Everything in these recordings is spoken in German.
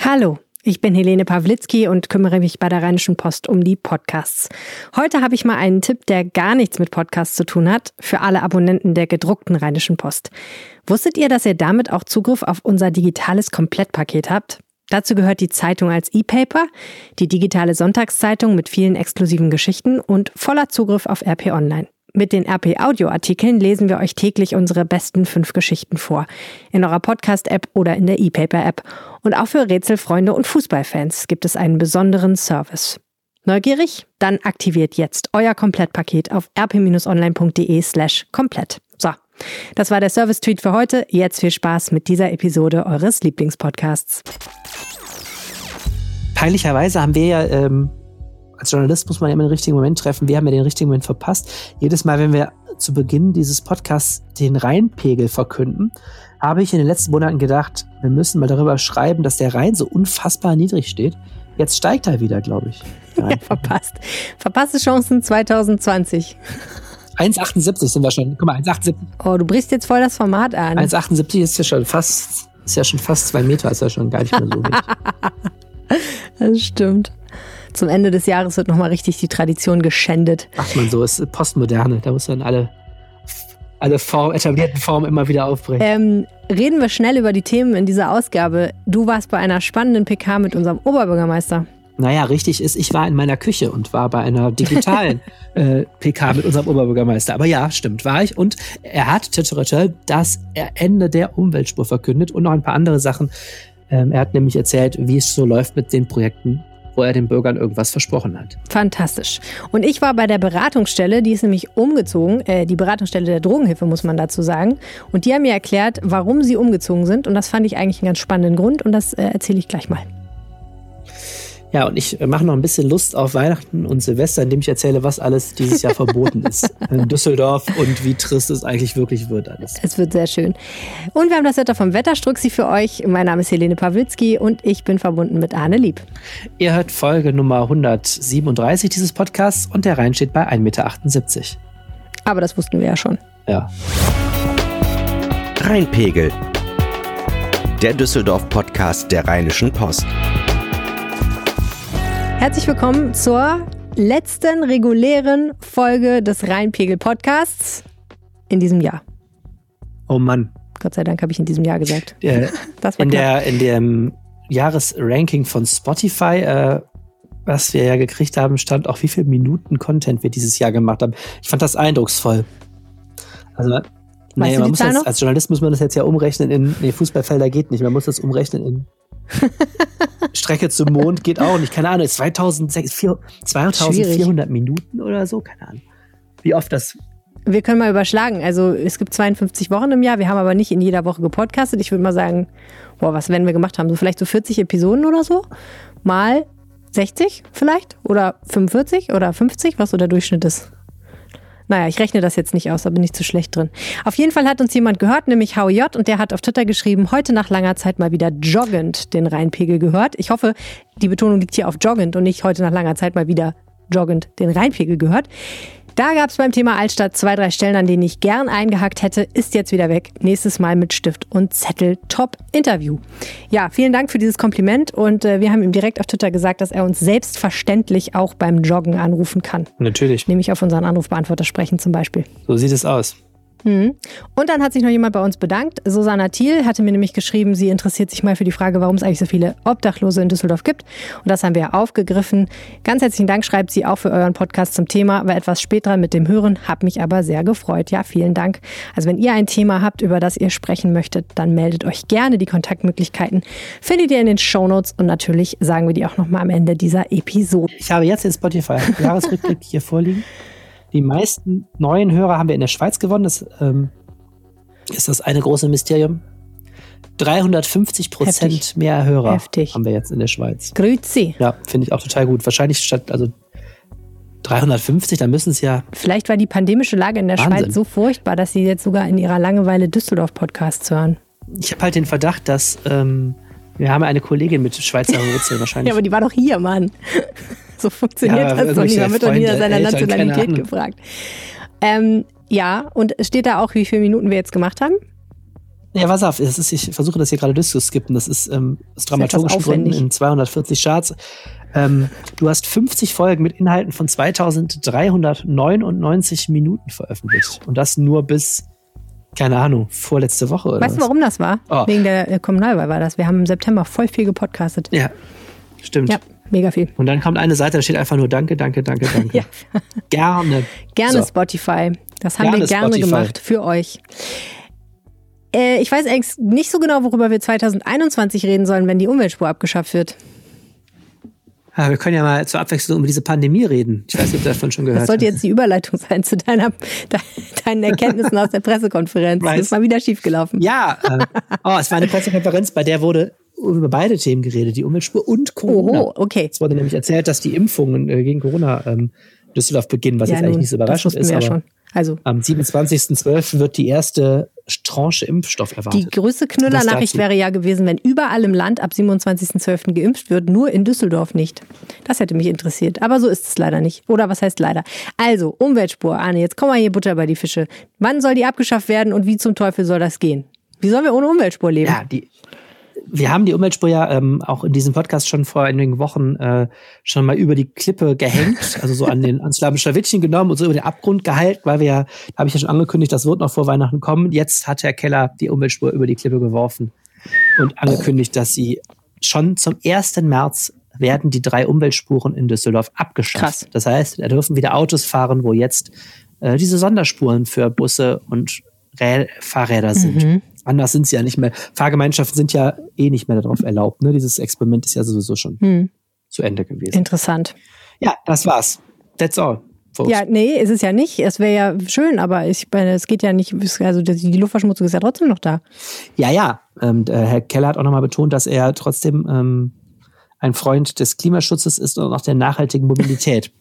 Hallo, ich bin Helene Pawlitzki und kümmere mich bei der Rheinischen Post um die Podcasts. Heute habe ich mal einen Tipp, der gar nichts mit Podcasts zu tun hat, für alle Abonnenten der gedruckten Rheinischen Post. Wusstet ihr, dass ihr damit auch Zugriff auf unser digitales Komplettpaket habt? Dazu gehört die Zeitung als E-Paper, die digitale Sonntagszeitung mit vielen exklusiven Geschichten und voller Zugriff auf RP Online. Mit den RP Audio Artikeln lesen wir euch täglich unsere besten fünf Geschichten vor. In eurer Podcast App oder in der E-Paper App. Und auch für Rätselfreunde und Fußballfans gibt es einen besonderen Service. Neugierig? Dann aktiviert jetzt euer Komplettpaket auf rp-online.de slash komplett. So. Das war der Service-Tweet für heute. Jetzt viel Spaß mit dieser Episode eures Lieblingspodcasts. Peinlicherweise haben wir ja ähm, als Journalist muss man immer den richtigen Moment treffen. Wir haben ja den richtigen Moment verpasst. Jedes Mal, wenn wir zu Beginn dieses Podcasts den Rheinpegel verkünden, habe ich in den letzten Monaten gedacht, wir müssen mal darüber schreiben, dass der Rhein so unfassbar niedrig steht. Jetzt steigt er wieder, glaube ich. Ja, verpasst. Verpasste Chancen 2020. 1,78 sind wir schon. Guck mal, 1,78. Oh, du brichst jetzt voll das Format an. 1,78 ist ja schon fast, ist ja schon fast zwei Meter, ist ja schon gar nicht mehr so wenig. das stimmt zum Ende des Jahres wird nochmal richtig die Tradition geschändet. Macht man so, ist Postmoderne, da muss man alle, alle Form, etablierten Formen immer wieder aufbrechen. Ähm, reden wir schnell über die Themen in dieser Ausgabe. Du warst bei einer spannenden PK mit unserem Oberbürgermeister. Naja, richtig ist, ich war in meiner Küche und war bei einer digitalen äh, PK mit unserem Oberbürgermeister. Aber ja, stimmt, war ich. Und er hat das Ende der Umweltspur verkündet und noch ein paar andere Sachen. Ähm, er hat nämlich erzählt, wie es so läuft mit den Projekten wo er den Bürgern irgendwas versprochen hat. Fantastisch. Und ich war bei der Beratungsstelle, die ist nämlich umgezogen, äh, die Beratungsstelle der Drogenhilfe, muss man dazu sagen. Und die haben mir erklärt, warum sie umgezogen sind. Und das fand ich eigentlich einen ganz spannenden Grund und das äh, erzähle ich gleich mal. Ja, und ich mache noch ein bisschen Lust auf Weihnachten und Silvester, indem ich erzähle, was alles dieses Jahr verboten ist in Düsseldorf und wie trist es eigentlich wirklich wird alles. Es wird sehr schön. Und wir haben das Wetter vom Wetterstruxi für euch. Mein Name ist Helene Pawlitzki und ich bin verbunden mit Arne Lieb. Ihr hört Folge Nummer 137 dieses Podcasts und der Rhein steht bei 1,78 Meter. Aber das wussten wir ja schon. Ja. Rheinpegel. Der Düsseldorf-Podcast der Rheinischen Post. Herzlich willkommen zur letzten regulären Folge des Rheinpegel Podcasts in diesem Jahr. Oh Mann. Gott sei Dank habe ich in diesem Jahr gesagt. Der, das war in, der, in dem Jahresranking von Spotify, äh, was wir ja gekriegt haben, stand auch, wie viele Minuten Content wir dieses Jahr gemacht haben. Ich fand das eindrucksvoll. Also, nee, man muss das, als Journalist muss man das jetzt ja umrechnen in, nee, Fußballfelder geht nicht, man muss das umrechnen in Strecke zum Mond geht auch nicht. Keine Ahnung, 2400 Minuten oder so, keine Ahnung. Wie oft das. Wir können mal überschlagen. Also es gibt 52 Wochen im Jahr. Wir haben aber nicht in jeder Woche gepodcastet. Ich würde mal sagen, boah, was werden wir gemacht haben? So vielleicht so 40 Episoden oder so. Mal 60 vielleicht? Oder 45 oder 50, was so der Durchschnitt ist. Naja, ich rechne das jetzt nicht aus, da bin ich zu schlecht drin. Auf jeden Fall hat uns jemand gehört, nämlich HJ, und der hat auf Twitter geschrieben, heute nach langer Zeit mal wieder joggend den Rheinpegel gehört. Ich hoffe, die Betonung liegt hier auf joggend und nicht heute nach langer Zeit mal wieder joggend den Rheinpegel gehört. Da gab es beim Thema Altstadt zwei, drei Stellen, an denen ich gern eingehackt hätte. Ist jetzt wieder weg. Nächstes Mal mit Stift und Zettel. Top Interview. Ja, vielen Dank für dieses Kompliment und äh, wir haben ihm direkt auf Twitter gesagt, dass er uns selbstverständlich auch beim Joggen anrufen kann. Natürlich. Nämlich auf unseren Anrufbeantworter sprechen zum Beispiel. So sieht es aus. Mhm. Und dann hat sich noch jemand bei uns bedankt. Susanna Thiel hatte mir nämlich geschrieben, sie interessiert sich mal für die Frage, warum es eigentlich so viele Obdachlose in Düsseldorf gibt. Und das haben wir aufgegriffen. Ganz herzlichen Dank schreibt sie auch für euren Podcast zum Thema. War etwas spät dran mit dem Hören, hat mich aber sehr gefreut. Ja, vielen Dank. Also wenn ihr ein Thema habt, über das ihr sprechen möchtet, dann meldet euch gerne. Die Kontaktmöglichkeiten findet ihr in den Shownotes und natürlich sagen wir die auch nochmal am Ende dieser Episode. Ich habe jetzt den Spotify Jahresrückblick hier vorliegen. Die meisten neuen Hörer haben wir in der Schweiz gewonnen. Das ähm, ist das eine große Mysterium. 350 Prozent mehr Hörer Heftig. haben wir jetzt in der Schweiz. Grüezi. Ja, finde ich auch total gut. Wahrscheinlich statt, also 350, da müssen es ja. Vielleicht war die pandemische Lage in der Wahnsinn. Schweiz so furchtbar, dass sie jetzt sogar in ihrer Langeweile Düsseldorf-Podcasts hören. Ich habe halt den Verdacht, dass ähm, wir haben eine Kollegin mit Schweizer Wurzeln wahrscheinlich. ja, aber die war doch hier, Mann. So funktioniert ja, das doch nicht. Man wird doch nie nach seiner Nationalität gefragt. Ähm, ja, und steht da auch, wie viele Minuten wir jetzt gemacht haben? Ja, pass auf, ist, ich versuche das hier gerade durchzuskippen. Das ist ähm, aus dramaturgischen Gründen in 240 Charts. Ähm, du hast 50 Folgen mit Inhalten von 2399 Minuten veröffentlicht. Und das nur bis, keine Ahnung, vorletzte Woche oder Weißt du, warum das war? Oh. Wegen der äh, Kommunalwahl war das. Wir haben im September voll viel gepodcastet. Ja, stimmt. Ja, mega viel. Und dann kommt eine Seite, da steht einfach nur Danke, danke, danke, danke. ja. Gerne. Gerne so. Spotify. Das haben gerne wir gerne Spotify. gemacht für euch. Äh, ich weiß eigentlich nicht so genau, worüber wir 2021 reden sollen, wenn die Umweltspur abgeschafft wird. Ja, wir können ja mal zur Abwechslung über diese Pandemie reden. Ich weiß nicht, ob du davon schon gehört hast. Das sollte jetzt die Überleitung sein zu deiner, deinen Erkenntnissen aus der Pressekonferenz. Weiß. Das ist mal wieder schiefgelaufen. Ja, äh, oh, es war eine Pressekonferenz, bei der wurde über beide Themen geredet, die Umweltspur und Corona. Oh, okay. Es wurde nämlich erzählt, dass die Impfungen äh, gegen Corona ähm, Düsseldorf beginnen, was ja, jetzt eigentlich nicht so überraschend ist. aber schon. Also. Am 27.12. wird die erste Tranche Impfstoff erwartet. Die größte Knüllernachricht wäre ja gewesen, wenn überall im Land ab 27.12. geimpft wird, nur in Düsseldorf nicht. Das hätte mich interessiert. Aber so ist es leider nicht. Oder was heißt leider? Also, Umweltspur, Arne, jetzt kommen wir hier Butter bei die Fische. Wann soll die abgeschafft werden und wie zum Teufel soll das gehen? Wie sollen wir ohne Umweltspur leben? Ja, die, wir haben die Umweltspur ja ähm, auch in diesem Podcast schon vor einigen Wochen äh, schon mal über die Klippe gehängt, also so an den ans Schlawittchen genommen und so über den Abgrund geheilt, weil wir ja, da habe ich ja schon angekündigt, das wird noch vor Weihnachten kommen. Jetzt hat Herr Keller die Umweltspur über die Klippe geworfen und angekündigt, dass sie schon zum 1. März werden die drei Umweltspuren in Düsseldorf abgeschafft. Krass. Das heißt, da dürfen wieder Autos fahren, wo jetzt äh, diese Sonderspuren für Busse und Rä Fahrräder sind. Mhm. Anders sind sie ja nicht mehr. Fahrgemeinschaften sind ja eh nicht mehr darauf erlaubt. Ne? Dieses Experiment ist ja sowieso schon hm. zu Ende gewesen. Interessant. Ja, das war's. That's all. Folks. Ja, nee, ist es ja nicht. Es wäre ja schön, aber ich meine, es geht ja nicht, also die Luftverschmutzung ist ja trotzdem noch da. Ja, ja. Ähm, Herr Keller hat auch nochmal betont, dass er trotzdem ähm, ein Freund des Klimaschutzes ist und auch der nachhaltigen Mobilität.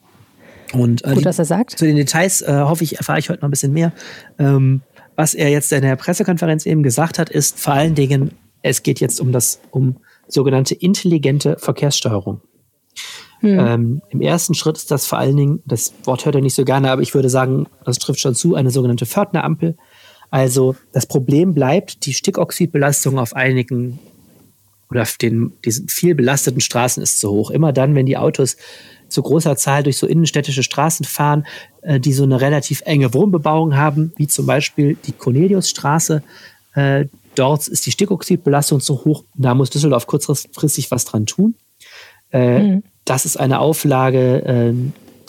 Und, äh, Gut, dass er sagt. Zu den Details äh, hoffe ich, erfahre ich heute noch ein bisschen mehr. Ähm, was er jetzt in der Pressekonferenz eben gesagt hat, ist vor allen Dingen, es geht jetzt um das, um sogenannte intelligente Verkehrssteuerung. Hm. Ähm, Im ersten Schritt ist das vor allen Dingen, das Wort hört er nicht so gerne, aber ich würde sagen, das trifft schon zu, eine sogenannte Pförtnerampel. Also das Problem bleibt, die Stickoxidbelastung auf einigen oder auf den, diesen viel belasteten Straßen ist zu hoch. Immer dann, wenn die Autos zu großer Zahl durch so innenstädtische Straßen fahren, äh, die so eine relativ enge Wohnbebauung haben, wie zum Beispiel die Corneliusstraße. Äh, dort ist die Stickoxidbelastung zu hoch. Da muss Düsseldorf kurzfristig was dran tun. Äh, mhm. Das ist eine Auflage, äh,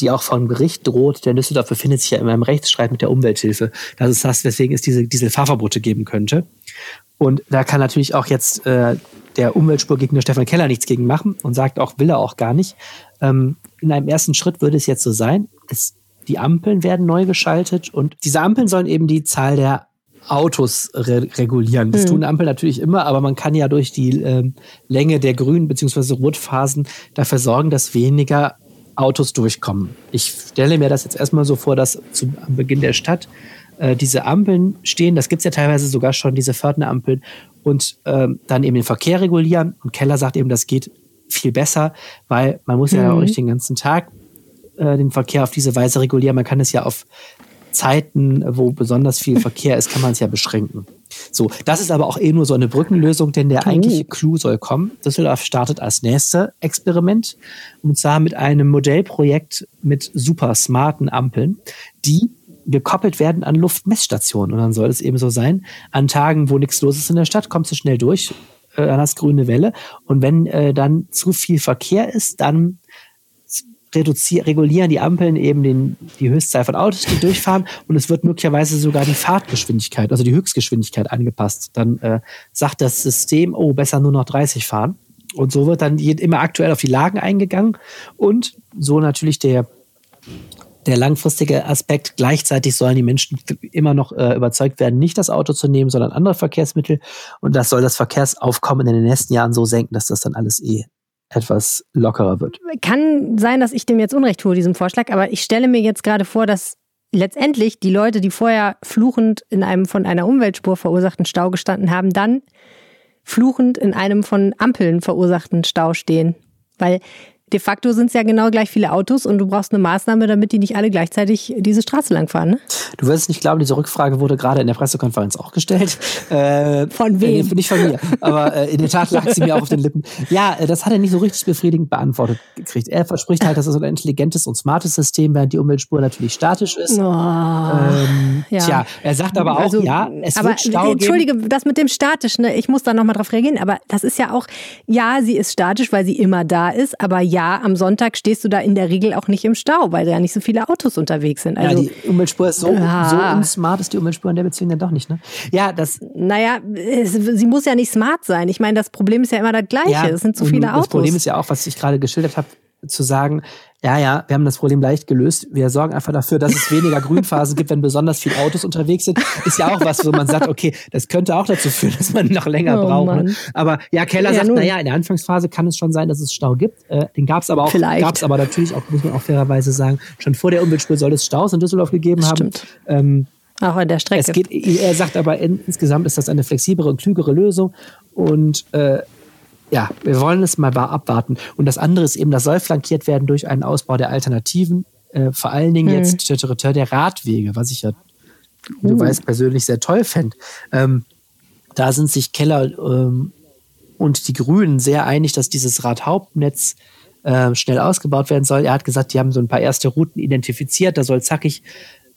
die auch vom Gericht droht, denn Düsseldorf befindet sich ja in einem Rechtsstreit mit der Umwelthilfe. Das ist das, weswegen es diese, diese Fahrverbote geben könnte. Und da kann natürlich auch jetzt äh, der Umweltspurgegner Stefan Keller nichts gegen machen und sagt auch, will er auch gar nicht. Ähm, in einem ersten Schritt würde es jetzt so sein, es, die Ampeln werden neu geschaltet und diese Ampeln sollen eben die Zahl der Autos re regulieren. Das mhm. tun Ampeln natürlich immer, aber man kann ja durch die ähm, Länge der grünen bzw. Rotphasen dafür sorgen, dass weniger Autos durchkommen. Ich stelle mir das jetzt erstmal so vor, dass zu, am Beginn der Stadt äh, diese Ampeln stehen. Das gibt es ja teilweise sogar schon, diese Pförtnerampeln. Und ähm, dann eben den Verkehr regulieren. Und Keller sagt eben, das geht viel besser, weil man muss mhm. ja auch nicht den ganzen Tag äh, den Verkehr auf diese Weise regulieren. Man kann es ja auf Zeiten, wo besonders viel Verkehr ist, kann man es ja beschränken. So, das ist aber auch eh nur so eine Brückenlösung, denn der eigentliche Clou soll kommen. Düsseldorf startet als nächste Experiment und zwar mit einem Modellprojekt mit super smarten Ampeln, die gekoppelt werden an Luftmessstationen. Und dann soll es eben so sein, an Tagen, wo nichts los ist in der Stadt, kommst du schnell durch, äh, an das grüne Welle. Und wenn äh, dann zu viel Verkehr ist, dann regulieren die Ampeln eben den, die Höchstzahl von Autos, die durchfahren und es wird möglicherweise sogar die Fahrtgeschwindigkeit, also die Höchstgeschwindigkeit angepasst. Dann äh, sagt das System, oh, besser nur noch 30 fahren. Und so wird dann immer aktuell auf die Lagen eingegangen und so natürlich der der langfristige Aspekt. Gleichzeitig sollen die Menschen immer noch äh, überzeugt werden, nicht das Auto zu nehmen, sondern andere Verkehrsmittel. Und das soll das Verkehrsaufkommen in den nächsten Jahren so senken, dass das dann alles eh etwas lockerer wird. Kann sein, dass ich dem jetzt Unrecht tue, diesem Vorschlag, aber ich stelle mir jetzt gerade vor, dass letztendlich die Leute, die vorher fluchend in einem von einer Umweltspur verursachten Stau gestanden haben, dann fluchend in einem von Ampeln verursachten Stau stehen. Weil de facto sind es ja genau gleich viele Autos und du brauchst eine Maßnahme, damit die nicht alle gleichzeitig diese Straße langfahren. Ne? Du wirst es nicht glauben, diese Rückfrage wurde gerade in der Pressekonferenz auch gestellt. Äh, von wem? Äh, nicht von mir. Aber äh, in der Tat lag sie mir auch auf den Lippen. Ja, äh, das hat er nicht so richtig befriedigend beantwortet gekriegt. Er verspricht halt, dass es ein intelligentes und smartes System, während die Umweltspur natürlich statisch ist. Oh, ähm, ja. Tja, er sagt aber auch, also, ja, es aber, wird Stau Entschuldige, geben. das mit dem statisch, ne? ich muss da nochmal drauf reagieren, aber das ist ja auch, ja, sie ist statisch, weil sie immer da ist, aber ja, am Sonntag stehst du da in der Regel auch nicht im Stau, weil da ja nicht so viele Autos unterwegs sind. Also, ja, die Umweltspur ist so, ja. so unsmart, ist die Umweltspur in der Beziehung dann doch nicht, ne? Ja, das. Naja, sie muss ja nicht smart sein. Ich meine, das Problem ist ja immer das Gleiche. Ja, es sind zu viele Autos. Das Problem ist ja auch, was ich gerade geschildert habe, zu sagen, ja, ja, wir haben das Problem leicht gelöst. Wir sorgen einfach dafür, dass es weniger Grünphasen gibt, wenn besonders viele Autos unterwegs sind. Ist ja auch was, wo man sagt, okay, das könnte auch dazu führen, dass man noch länger oh, braucht. Ne? Aber ja, Keller ja, sagt, naja, in der Anfangsphase kann es schon sein, dass es Stau gibt. Äh, den gab es aber auch, gab es aber natürlich auch, muss man auch fairerweise sagen, schon vor der Umweltspur soll es Staus in Düsseldorf gegeben das haben. Ähm, auch an der Strecke. Es geht, er sagt aber insgesamt ist das eine flexiblere und klügere Lösung. Und äh, ja, wir wollen es mal abwarten. Und das andere ist eben, das soll flankiert werden durch einen Ausbau der Alternativen, äh, vor allen Dingen hm. jetzt der Radwege, was ich ja, uh. du weißt, persönlich sehr toll fände. Ähm, da sind sich Keller ähm, und die Grünen sehr einig, dass dieses Radhauptnetz äh, schnell ausgebaut werden soll. Er hat gesagt, die haben so ein paar erste Routen identifiziert. Da soll zackig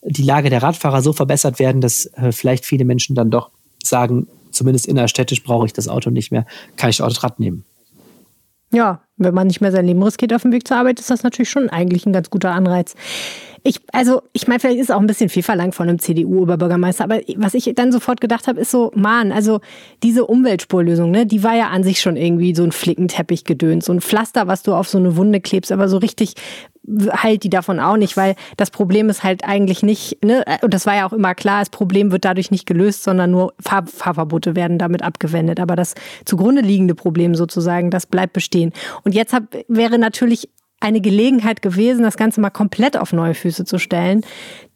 die Lage der Radfahrer so verbessert werden, dass äh, vielleicht viele Menschen dann doch sagen, zumindest innerstädtisch brauche ich das Auto nicht mehr, kann ich auch das Rad nehmen. Ja, wenn man nicht mehr sein Leben riskiert auf dem Weg zur Arbeit, ist das natürlich schon eigentlich ein ganz guter Anreiz. Ich, also, ich meine, vielleicht ist auch ein bisschen viel verlangt von einem CDU-Oberbürgermeister, aber was ich dann sofort gedacht habe, ist so, Mann, also diese Umweltspurlösung, ne, die war ja an sich schon irgendwie so ein Flickenteppich gedöns, so ein Pflaster, was du auf so eine Wunde klebst, aber so richtig heilt die davon auch nicht, weil das Problem ist halt eigentlich nicht, ne, und das war ja auch immer klar, das Problem wird dadurch nicht gelöst, sondern nur Fahr Fahrverbote werden damit abgewendet. Aber das zugrunde liegende Problem sozusagen, das bleibt bestehen. Und jetzt hab, wäre natürlich eine Gelegenheit gewesen, das Ganze mal komplett auf neue Füße zu stellen.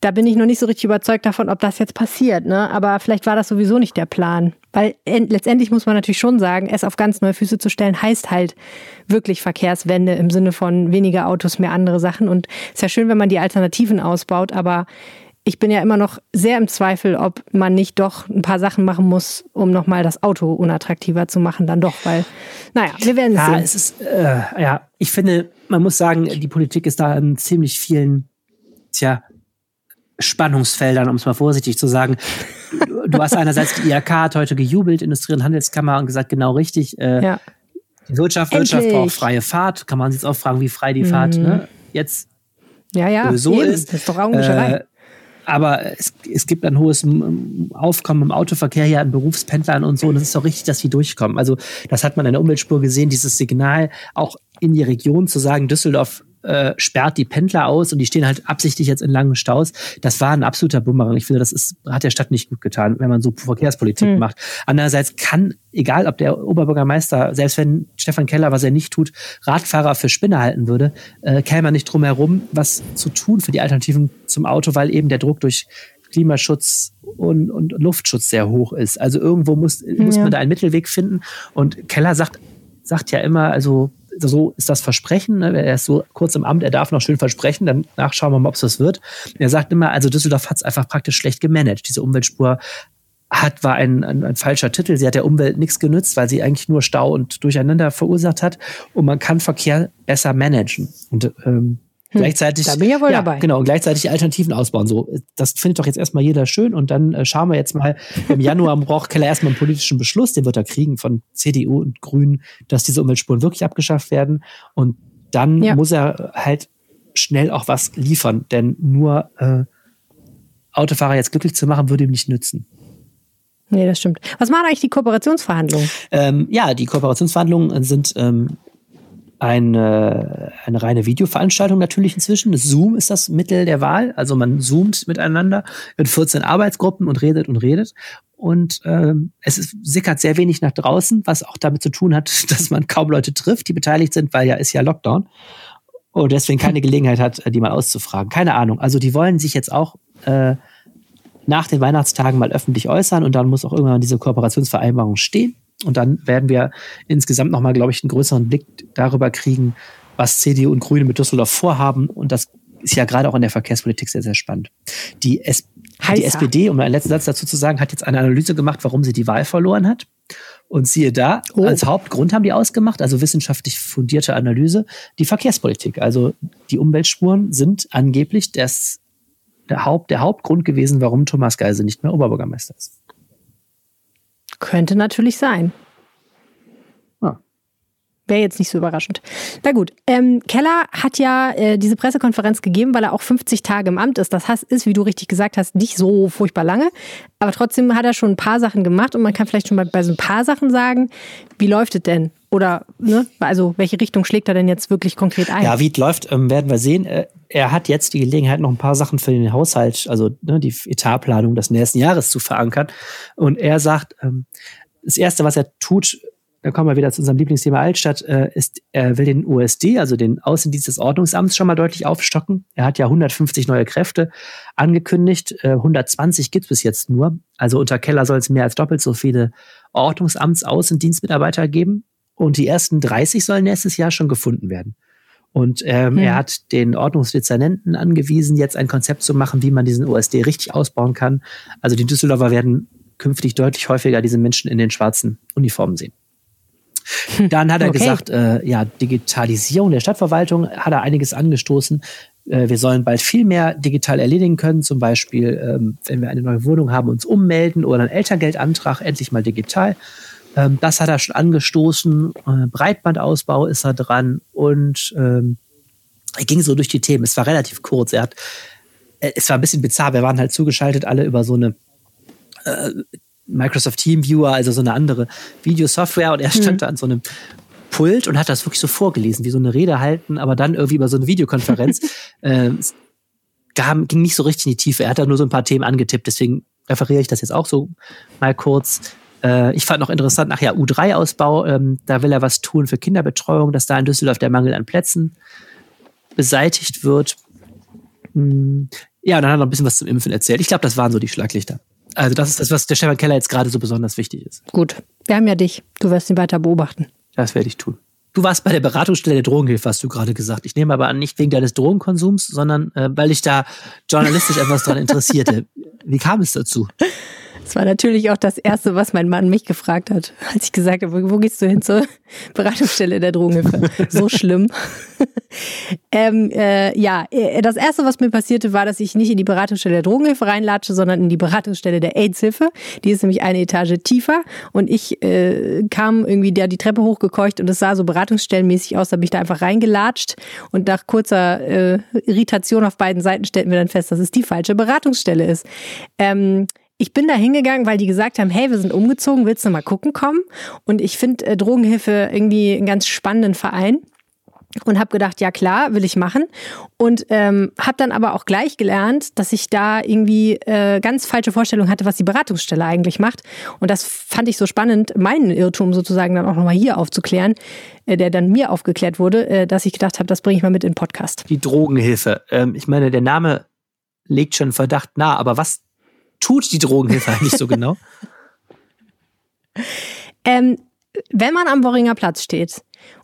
Da bin ich noch nicht so richtig überzeugt davon, ob das jetzt passiert. Ne? Aber vielleicht war das sowieso nicht der Plan. Weil letztendlich muss man natürlich schon sagen, es auf ganz neue Füße zu stellen, heißt halt wirklich Verkehrswende im Sinne von weniger Autos, mehr andere Sachen. Und es ist ja schön, wenn man die Alternativen ausbaut, aber ich bin ja immer noch sehr im Zweifel, ob man nicht doch ein paar Sachen machen muss, um nochmal das Auto unattraktiver zu machen, dann doch, weil, naja, wir werden ja, sehen. Es ist, äh, ja, ich finde, man muss sagen, die Politik ist da in ziemlich vielen, tja, Spannungsfeldern, um es mal vorsichtig zu sagen. Du hast einerseits die IHK hat heute gejubelt, Industrie- und Handelskammer, und gesagt, genau richtig. Äh, ja. Die Wirtschaft, Wirtschaft braucht freie Fahrt. Kann man sich jetzt auch fragen, wie frei die mhm. Fahrt ne? jetzt ja, ja, so eben. ist. Das ist doch Augenwischerei. Äh, aber es, es gibt ein hohes Aufkommen im Autoverkehr hier an Berufspendlern und so. Und es ist doch richtig, dass die durchkommen. Also das hat man in der Umweltspur gesehen, dieses Signal auch in die Region zu sagen, Düsseldorf äh, sperrt die Pendler aus und die stehen halt absichtlich jetzt in langen Staus. Das war ein absoluter Bumerang. Ich finde, das ist, hat der Stadt nicht gut getan, wenn man so Verkehrspolitik mhm. macht. Andererseits kann, egal ob der Oberbürgermeister, selbst wenn Stefan Keller, was er nicht tut, Radfahrer für Spinner halten würde, äh, käme man nicht drum herum, was zu tun für die Alternativen zum Auto, weil eben der Druck durch Klimaschutz und, und Luftschutz sehr hoch ist. Also irgendwo muss, muss ja. man da einen Mittelweg finden. Und Keller sagt, sagt ja immer, also so ist das Versprechen. Ne? Er ist so kurz im Amt, er darf noch schön versprechen, dann nachschauen wir mal, ob es das wird. Er sagt immer, also Düsseldorf hat es einfach praktisch schlecht gemanagt. Diese Umweltspur hat, war ein, ein, ein, falscher Titel. Sie hat der Umwelt nichts genützt, weil sie eigentlich nur Stau und Durcheinander verursacht hat. Und man kann Verkehr besser managen. Und ähm, hm, gleichzeitig, da bin ich ja wohl ja, dabei. Genau, und gleichzeitig Alternativen ausbauen. So, das findet doch jetzt erstmal jeder schön und dann äh, schauen wir jetzt mal. Im Januar braucht Keller erstmal einen politischen Beschluss, den wird er kriegen von CDU und Grünen, dass diese Umweltspuren wirklich abgeschafft werden. Und dann ja. muss er halt schnell auch was liefern, denn nur äh, Autofahrer jetzt glücklich zu machen, würde ihm nicht nützen. Nee, das stimmt. Was machen eigentlich die Kooperationsverhandlungen? Ähm, ja, die Kooperationsverhandlungen sind ähm, eine, eine reine Videoveranstaltung natürlich inzwischen. Zoom ist das Mittel der Wahl. Also man zoomt miteinander in 14 Arbeitsgruppen und redet und redet. Und ähm, es ist, sickert sehr wenig nach draußen, was auch damit zu tun hat, dass man kaum Leute trifft, die beteiligt sind, weil ja ist ja Lockdown. Und deswegen keine Gelegenheit hat, die mal auszufragen. Keine Ahnung. Also die wollen sich jetzt auch äh, nach den Weihnachtstagen mal öffentlich äußern und dann muss auch irgendwann diese Kooperationsvereinbarung stehen. Und dann werden wir insgesamt nochmal, glaube ich, einen größeren Blick darüber kriegen, was CDU und Grüne mit Düsseldorf vorhaben. Und das ist ja gerade auch in der Verkehrspolitik sehr, sehr spannend. Die, S die SPD, um einen letzten Satz dazu zu sagen, hat jetzt eine Analyse gemacht, warum sie die Wahl verloren hat. Und siehe da, oh. als Hauptgrund haben die ausgemacht, also wissenschaftlich fundierte Analyse, die Verkehrspolitik. Also die Umweltspuren sind angeblich das, der, Haupt, der Hauptgrund gewesen, warum Thomas Geise nicht mehr Oberbürgermeister ist. Könnte natürlich sein. Wäre jetzt nicht so überraschend. Na gut, ähm, Keller hat ja äh, diese Pressekonferenz gegeben, weil er auch 50 Tage im Amt ist. Das heißt, ist, wie du richtig gesagt hast, nicht so furchtbar lange. Aber trotzdem hat er schon ein paar Sachen gemacht und man kann vielleicht schon mal bei so ein paar Sachen sagen, wie läuft es denn? Oder, ne, also welche Richtung schlägt er denn jetzt wirklich konkret ein? Ja, wie es läuft, ähm, werden wir sehen. Äh, er hat jetzt die Gelegenheit, noch ein paar Sachen für den Haushalt, also ne, die Etatplanung des nächsten Jahres zu verankern. Und er sagt, ähm, das Erste, was er tut, da kommen wir wieder zu unserem Lieblingsthema Altstadt, äh, ist, er will den USD, also den Außendienst des Ordnungsamts, schon mal deutlich aufstocken. Er hat ja 150 neue Kräfte angekündigt, äh, 120 gibt es bis jetzt nur. Also unter Keller soll es mehr als doppelt so viele Ordnungsamts-Außendienstmitarbeiter geben. Und die ersten 30 sollen nächstes Jahr schon gefunden werden. Und ähm, hm. er hat den Ordnungsdezernenten angewiesen, jetzt ein Konzept zu machen, wie man diesen USD richtig ausbauen kann. Also die Düsseldorfer werden künftig deutlich häufiger diese Menschen in den schwarzen Uniformen sehen. Dann hat er okay. gesagt, äh, ja, Digitalisierung der Stadtverwaltung hat er einiges angestoßen. Äh, wir sollen bald viel mehr digital erledigen können, zum Beispiel, ähm, wenn wir eine neue Wohnung haben, uns ummelden oder einen Elterngeldantrag endlich mal digital. Ähm, das hat er schon angestoßen. Äh, Breitbandausbau ist er dran und ähm, er ging so durch die Themen. Es war relativ kurz. Er hat, äh, es war ein bisschen bizarr. Wir waren halt zugeschaltet alle über so eine äh, Microsoft TeamViewer, also so eine andere Videosoftware und er stand mhm. da an so einem Pult und hat das wirklich so vorgelesen, wie so eine Rede halten, aber dann irgendwie über so eine Videokonferenz. äh, kam, ging nicht so richtig in die Tiefe. Er hat da nur so ein paar Themen angetippt, deswegen referiere ich das jetzt auch so mal kurz. Äh, ich fand noch interessant, ach ja, U3-Ausbau, ähm, da will er was tun für Kinderbetreuung, dass da in Düsseldorf der Mangel an Plätzen beseitigt wird. Hm. Ja, und dann hat er noch ein bisschen was zum Impfen erzählt. Ich glaube, das waren so die Schlaglichter. Also das ist das, was der Stefan Keller jetzt gerade so besonders wichtig ist. Gut, wir haben ja dich. Du wirst ihn weiter beobachten. Das werde ich tun. Du warst bei der Beratungsstelle der Drogenhilfe, hast du gerade gesagt. Ich nehme aber an, nicht wegen deines Drogenkonsums, sondern äh, weil ich da journalistisch etwas dran interessierte. Wie kam es dazu? Das war natürlich auch das Erste, was mein Mann mich gefragt hat, als ich gesagt habe, wo gehst du hin zur Beratungsstelle der Drogenhilfe? So schlimm. ähm, äh, ja, äh, das Erste, was mir passierte, war, dass ich nicht in die Beratungsstelle der Drogenhilfe reinlatsche, sondern in die Beratungsstelle der AIDS-Hilfe. Die ist nämlich eine Etage tiefer und ich äh, kam irgendwie da die Treppe hochgekeucht und es sah so beratungsstellenmäßig aus, da bin ich da einfach reingelatscht und nach kurzer äh, Irritation auf beiden Seiten stellten wir dann fest, dass es die falsche Beratungsstelle ist. Ähm, ich bin da hingegangen, weil die gesagt haben, hey, wir sind umgezogen, willst du mal gucken kommen? Und ich finde äh, Drogenhilfe irgendwie einen ganz spannenden Verein und habe gedacht, ja klar, will ich machen und ähm, habe dann aber auch gleich gelernt, dass ich da irgendwie äh, ganz falsche Vorstellungen hatte, was die Beratungsstelle eigentlich macht und das fand ich so spannend, meinen Irrtum sozusagen dann auch nochmal hier aufzuklären, äh, der dann mir aufgeklärt wurde, äh, dass ich gedacht habe, das bringe ich mal mit in den Podcast. Die Drogenhilfe, ähm, ich meine, der Name legt schon Verdacht nah, aber was tut die Drogenhilfe eigentlich so genau? ähm, wenn man am Worringer Platz steht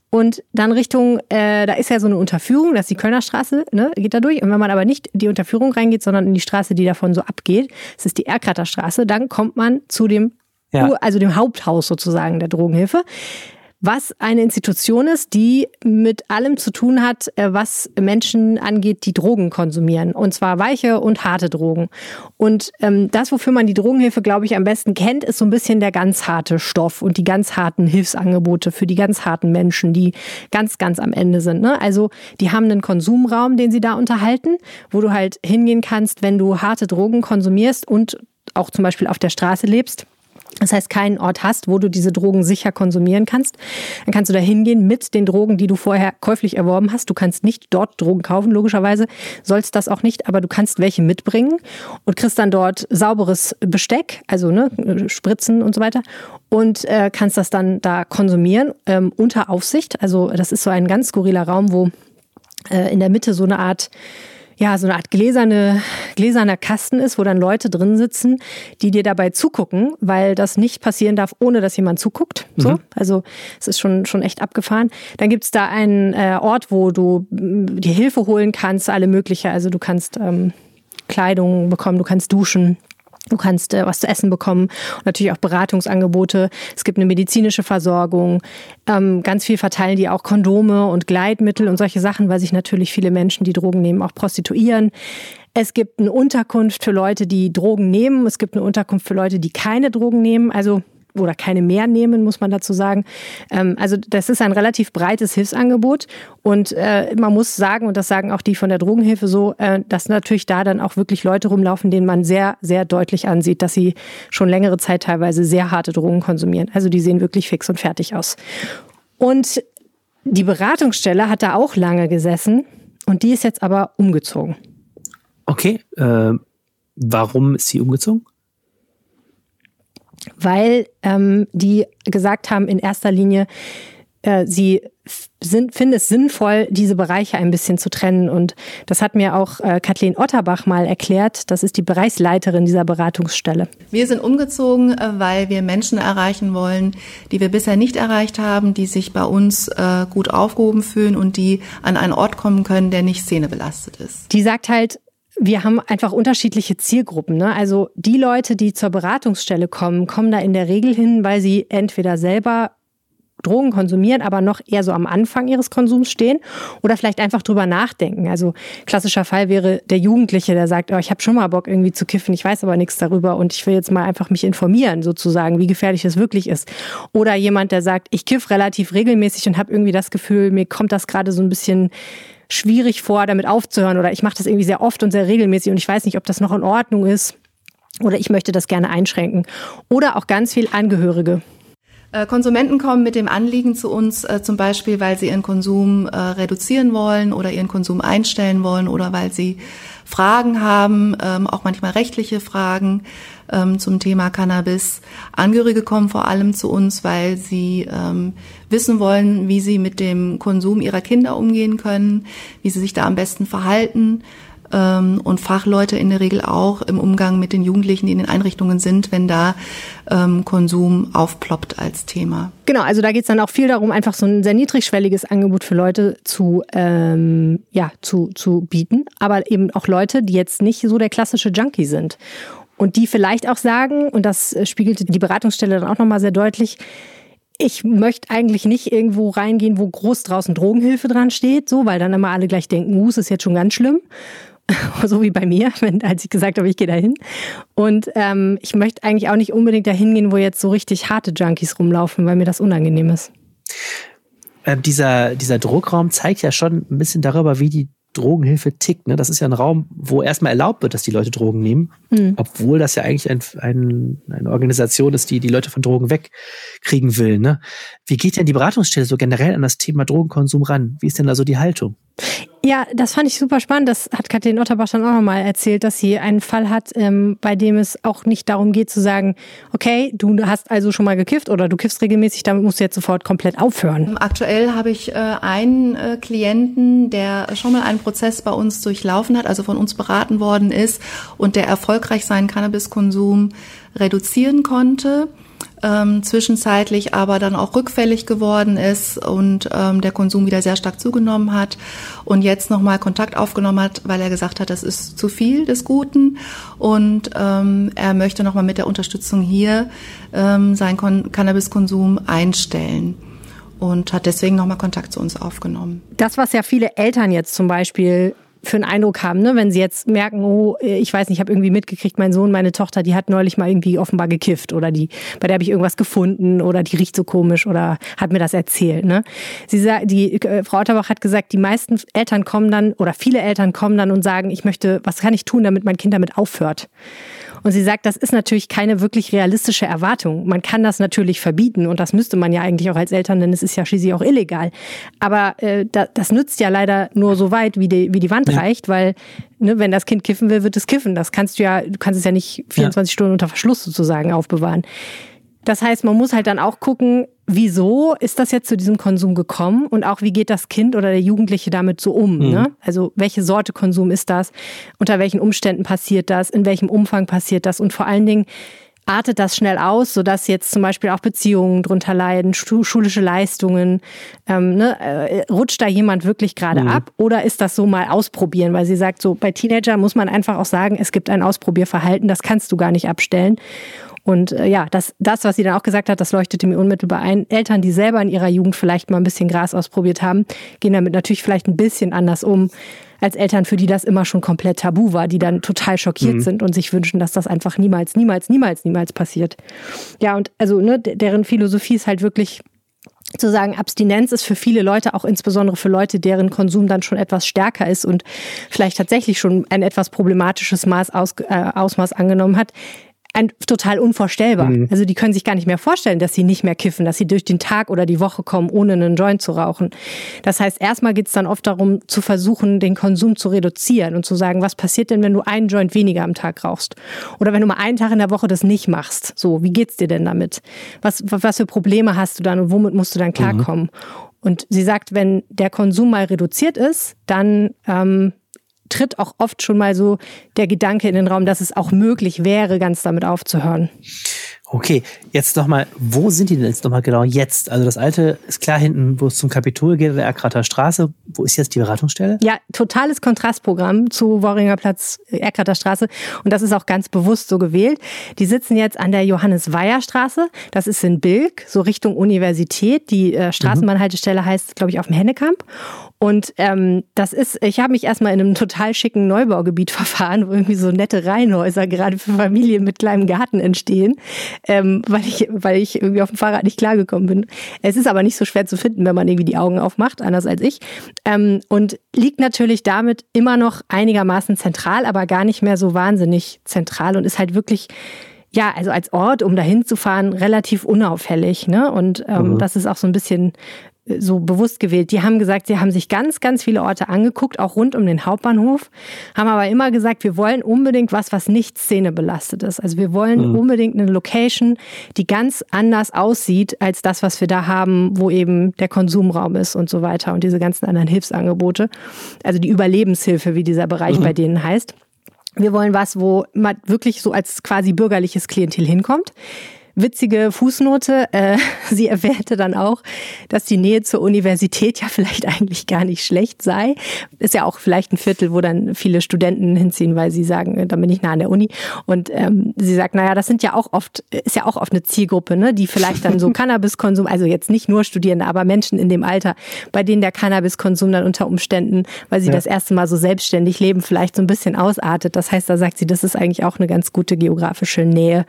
und dann Richtung, äh, da ist ja so eine Unterführung, das ist die Kölner Straße, ne, geht da durch. Und wenn man aber nicht die Unterführung reingeht, sondern in die Straße, die davon so abgeht, das ist die Erkrater Straße, dann kommt man zu dem, ja. also dem Haupthaus sozusagen der Drogenhilfe was eine Institution ist, die mit allem zu tun hat, äh, was Menschen angeht, die Drogen konsumieren. Und zwar weiche und harte Drogen. Und ähm, das, wofür man die Drogenhilfe, glaube ich, am besten kennt, ist so ein bisschen der ganz harte Stoff und die ganz harten Hilfsangebote für die ganz harten Menschen, die ganz, ganz am Ende sind. Ne? Also die haben einen Konsumraum, den sie da unterhalten, wo du halt hingehen kannst, wenn du harte Drogen konsumierst und auch zum Beispiel auf der Straße lebst das heißt, keinen Ort hast, wo du diese Drogen sicher konsumieren kannst. Dann kannst du da hingehen mit den Drogen, die du vorher käuflich erworben hast. Du kannst nicht dort Drogen kaufen, logischerweise. Sollst das auch nicht, aber du kannst welche mitbringen und kriegst dann dort sauberes Besteck, also ne, Spritzen und so weiter. Und äh, kannst das dann da konsumieren ähm, unter Aufsicht. Also das ist so ein ganz skurriler Raum, wo äh, in der Mitte so eine Art ja, so eine Art gläserne, gläserner Kasten ist, wo dann Leute drin sitzen, die dir dabei zugucken, weil das nicht passieren darf, ohne dass jemand zuguckt. So, mhm. also es ist schon schon echt abgefahren. Dann gibt's da einen äh, Ort, wo du mm, dir Hilfe holen kannst, alle mögliche. Also du kannst ähm, Kleidung bekommen, du kannst duschen. Du kannst äh, was zu essen bekommen und natürlich auch Beratungsangebote. Es gibt eine medizinische Versorgung. Ähm, ganz viel verteilen die auch Kondome und Gleitmittel und solche Sachen, weil sich natürlich viele Menschen, die Drogen nehmen, auch prostituieren. Es gibt eine Unterkunft für Leute, die Drogen nehmen. Es gibt eine Unterkunft für Leute, die keine Drogen nehmen. Also oder keine mehr nehmen, muss man dazu sagen. Ähm, also das ist ein relativ breites Hilfsangebot und äh, man muss sagen, und das sagen auch die von der Drogenhilfe so, äh, dass natürlich da dann auch wirklich Leute rumlaufen, denen man sehr, sehr deutlich ansieht, dass sie schon längere Zeit teilweise sehr harte Drogen konsumieren. Also die sehen wirklich fix und fertig aus. Und die Beratungsstelle hat da auch lange gesessen und die ist jetzt aber umgezogen. Okay, äh, warum ist sie umgezogen? Weil ähm, die gesagt haben, in erster Linie, äh, sie sind, finden es sinnvoll, diese Bereiche ein bisschen zu trennen. Und das hat mir auch äh, Kathleen Otterbach mal erklärt. Das ist die Bereichsleiterin dieser Beratungsstelle. Wir sind umgezogen, äh, weil wir Menschen erreichen wollen, die wir bisher nicht erreicht haben, die sich bei uns äh, gut aufgehoben fühlen und die an einen Ort kommen können, der nicht szenebelastet ist. Die sagt halt, wir haben einfach unterschiedliche Zielgruppen. Ne? Also die Leute, die zur Beratungsstelle kommen, kommen da in der Regel hin, weil sie entweder selber Drogen konsumieren, aber noch eher so am Anfang ihres Konsums stehen oder vielleicht einfach drüber nachdenken. Also klassischer Fall wäre der Jugendliche, der sagt, oh, ich habe schon mal Bock irgendwie zu kiffen, ich weiß aber nichts darüber und ich will jetzt mal einfach mich informieren sozusagen, wie gefährlich es wirklich ist. Oder jemand, der sagt, ich kiff relativ regelmäßig und habe irgendwie das Gefühl, mir kommt das gerade so ein bisschen schwierig vor, damit aufzuhören oder ich mache das irgendwie sehr oft und sehr regelmäßig und ich weiß nicht, ob das noch in Ordnung ist oder ich möchte das gerne einschränken. Oder auch ganz viel Angehörige. Äh, Konsumenten kommen mit dem Anliegen zu uns, äh, zum Beispiel, weil sie ihren Konsum äh, reduzieren wollen oder ihren Konsum einstellen wollen oder weil sie Fragen haben, ähm, auch manchmal rechtliche Fragen ähm, zum Thema Cannabis. Angehörige kommen vor allem zu uns, weil sie ähm, wissen wollen, wie sie mit dem Konsum ihrer Kinder umgehen können, wie sie sich da am besten verhalten ähm, und Fachleute in der Regel auch im Umgang mit den Jugendlichen, die in den Einrichtungen sind, wenn da ähm, Konsum aufploppt als Thema. Genau, also da geht es dann auch viel darum, einfach so ein sehr niedrigschwelliges Angebot für Leute zu, ähm, ja, zu, zu bieten, aber eben auch Leute, die jetzt nicht so der klassische Junkie sind. Und die vielleicht auch sagen, und das spiegelte die Beratungsstelle dann auch nochmal sehr deutlich, ich möchte eigentlich nicht irgendwo reingehen, wo groß draußen Drogenhilfe dran steht, so, weil dann immer alle gleich denken, uh, es ist jetzt schon ganz schlimm, so wie bei mir, wenn, als ich gesagt habe, ich gehe da hin. Und ähm, ich möchte eigentlich auch nicht unbedingt dahin gehen, wo jetzt so richtig harte Junkies rumlaufen, weil mir das unangenehm ist. Äh, dieser, dieser Druckraum zeigt ja schon ein bisschen darüber, wie die Drogenhilfe tickt. Ne? Das ist ja ein Raum, wo erstmal erlaubt wird, dass die Leute Drogen nehmen, mhm. obwohl das ja eigentlich ein, ein, eine Organisation ist, die die Leute von Drogen wegkriegen will. Ne? Wie geht denn die Beratungsstelle so generell an das Thema Drogenkonsum ran? Wie ist denn da so die Haltung? Ja, das fand ich super spannend. Das hat Kathleen Otterbach dann auch nochmal erzählt, dass sie einen Fall hat, ähm, bei dem es auch nicht darum geht zu sagen, okay, du hast also schon mal gekifft oder du kiffst regelmäßig, damit musst du jetzt sofort komplett aufhören. Aktuell habe ich äh, einen äh, Klienten, der schon mal einen Prozess bei uns durchlaufen hat, also von uns beraten worden ist und der erfolgreich seinen Cannabiskonsum reduzieren konnte ähm, zwischenzeitlich aber dann auch rückfällig geworden ist und ähm, der Konsum wieder sehr stark zugenommen hat und jetzt nochmal Kontakt aufgenommen hat, weil er gesagt hat, das ist zu viel des Guten und ähm, er möchte nochmal mit der Unterstützung hier ähm, seinen Kon Cannabiskonsum einstellen und hat deswegen nochmal Kontakt zu uns aufgenommen. Das, was ja viele Eltern jetzt zum Beispiel für einen Eindruck haben, ne? wenn sie jetzt merken, oh, ich weiß nicht, ich habe irgendwie mitgekriegt, mein Sohn, meine Tochter, die hat neulich mal irgendwie offenbar gekifft oder die, bei der habe ich irgendwas gefunden oder die riecht so komisch oder hat mir das erzählt. Ne? Sie die äh, Frau Otterbach hat gesagt, die meisten Eltern kommen dann oder viele Eltern kommen dann und sagen, ich möchte, was kann ich tun, damit mein Kind damit aufhört? Und sie sagt, das ist natürlich keine wirklich realistische Erwartung. Man kann das natürlich verbieten und das müsste man ja eigentlich auch als Eltern, denn es ist ja schließlich auch illegal. Aber äh, da, das nützt ja leider nur so weit, wie die, wie die Wand ja. reicht, weil ne, wenn das Kind kiffen will, wird es kiffen. Das kannst du ja, du kannst es ja nicht 24 ja. Stunden unter Verschluss sozusagen aufbewahren. Das heißt, man muss halt dann auch gucken, wieso ist das jetzt zu diesem Konsum gekommen und auch wie geht das Kind oder der Jugendliche damit so um? Mhm. Ne? Also welche Sorte Konsum ist das? Unter welchen Umständen passiert das? In welchem Umfang passiert das? Und vor allen Dingen, artet das schnell aus, sodass jetzt zum Beispiel auch Beziehungen drunter leiden, schulische Leistungen. Ähm, ne, äh, rutscht da jemand wirklich gerade mhm. ab oder ist das so mal ausprobieren? Weil sie sagt, so bei Teenagern muss man einfach auch sagen, es gibt ein Ausprobierverhalten, das kannst du gar nicht abstellen. Und äh, ja, das, das, was sie dann auch gesagt hat, das leuchtete mir unmittelbar ein. Eltern, die selber in ihrer Jugend vielleicht mal ein bisschen Gras ausprobiert haben, gehen damit natürlich vielleicht ein bisschen anders um als Eltern, für die das immer schon komplett tabu war, die dann total schockiert mhm. sind und sich wünschen, dass das einfach niemals, niemals, niemals, niemals passiert. Ja, und also, ne, deren Philosophie ist halt wirklich zu sagen, Abstinenz ist für viele Leute, auch insbesondere für Leute, deren Konsum dann schon etwas stärker ist und vielleicht tatsächlich schon ein etwas problematisches Maß aus, äh, Ausmaß angenommen hat, ein, total unvorstellbar. Mhm. Also die können sich gar nicht mehr vorstellen, dass sie nicht mehr kiffen, dass sie durch den Tag oder die Woche kommen, ohne einen Joint zu rauchen. Das heißt, erstmal geht es dann oft darum, zu versuchen, den Konsum zu reduzieren und zu sagen, was passiert denn, wenn du einen Joint weniger am Tag rauchst? Oder wenn du mal einen Tag in der Woche das nicht machst. So, wie geht's dir denn damit? Was, was für Probleme hast du dann und womit musst du dann klarkommen? Mhm. Und sie sagt, wenn der Konsum mal reduziert ist, dann ähm, tritt auch oft schon mal so der Gedanke in den Raum, dass es auch möglich wäre, ganz damit aufzuhören. Okay, jetzt nochmal, wo sind die denn jetzt nochmal genau jetzt? Also das alte ist klar hinten, wo es zum Kapitol geht, der Erkrater Straße. Wo ist jetzt die Beratungsstelle? Ja, totales Kontrastprogramm zu Worringer Platz, Erkrater Straße. Und das ist auch ganz bewusst so gewählt. Die sitzen jetzt an der Johannes-Weyer-Straße. Das ist in Bilk, so Richtung Universität. Die äh, Straßenbahnhaltestelle heißt, glaube ich, auf dem Hennekamp. Und ähm, das ist, ich habe mich erstmal in einem total schicken Neubaugebiet verfahren, wo irgendwie so nette Reihenhäuser gerade für Familien mit kleinem Garten entstehen, ähm, weil, ich, weil ich irgendwie auf dem Fahrrad nicht klargekommen bin. Es ist aber nicht so schwer zu finden, wenn man irgendwie die Augen aufmacht, anders als ich. Ähm, und liegt natürlich damit immer noch einigermaßen zentral, aber gar nicht mehr so wahnsinnig zentral und ist halt wirklich ja, also als Ort, um dahin zu fahren, relativ unauffällig. Ne? Und ähm, mhm. das ist auch so ein bisschen so bewusst gewählt. Die haben gesagt, sie haben sich ganz, ganz viele Orte angeguckt, auch rund um den Hauptbahnhof, haben aber immer gesagt, wir wollen unbedingt was, was nicht szenebelastet ist. Also wir wollen mhm. unbedingt eine Location, die ganz anders aussieht als das, was wir da haben, wo eben der Konsumraum ist und so weiter und diese ganzen anderen Hilfsangebote. Also die Überlebenshilfe, wie dieser Bereich mhm. bei denen heißt. Wir wollen was, wo man wirklich so als quasi bürgerliches Klientel hinkommt witzige Fußnote. Äh, sie erwähnte dann auch, dass die Nähe zur Universität ja vielleicht eigentlich gar nicht schlecht sei. Ist ja auch vielleicht ein Viertel, wo dann viele Studenten hinziehen, weil sie sagen, äh, da bin ich nah an der Uni. Und ähm, sie sagt, naja, das sind ja auch oft, ist ja auch oft eine Zielgruppe, ne, die vielleicht dann so Cannabiskonsum, also jetzt nicht nur Studierende, aber Menschen in dem Alter, bei denen der Cannabiskonsum dann unter Umständen, weil sie ja. das erste Mal so selbstständig leben, vielleicht so ein bisschen ausartet. Das heißt, da sagt sie, das ist eigentlich auch eine ganz gute geografische Nähe,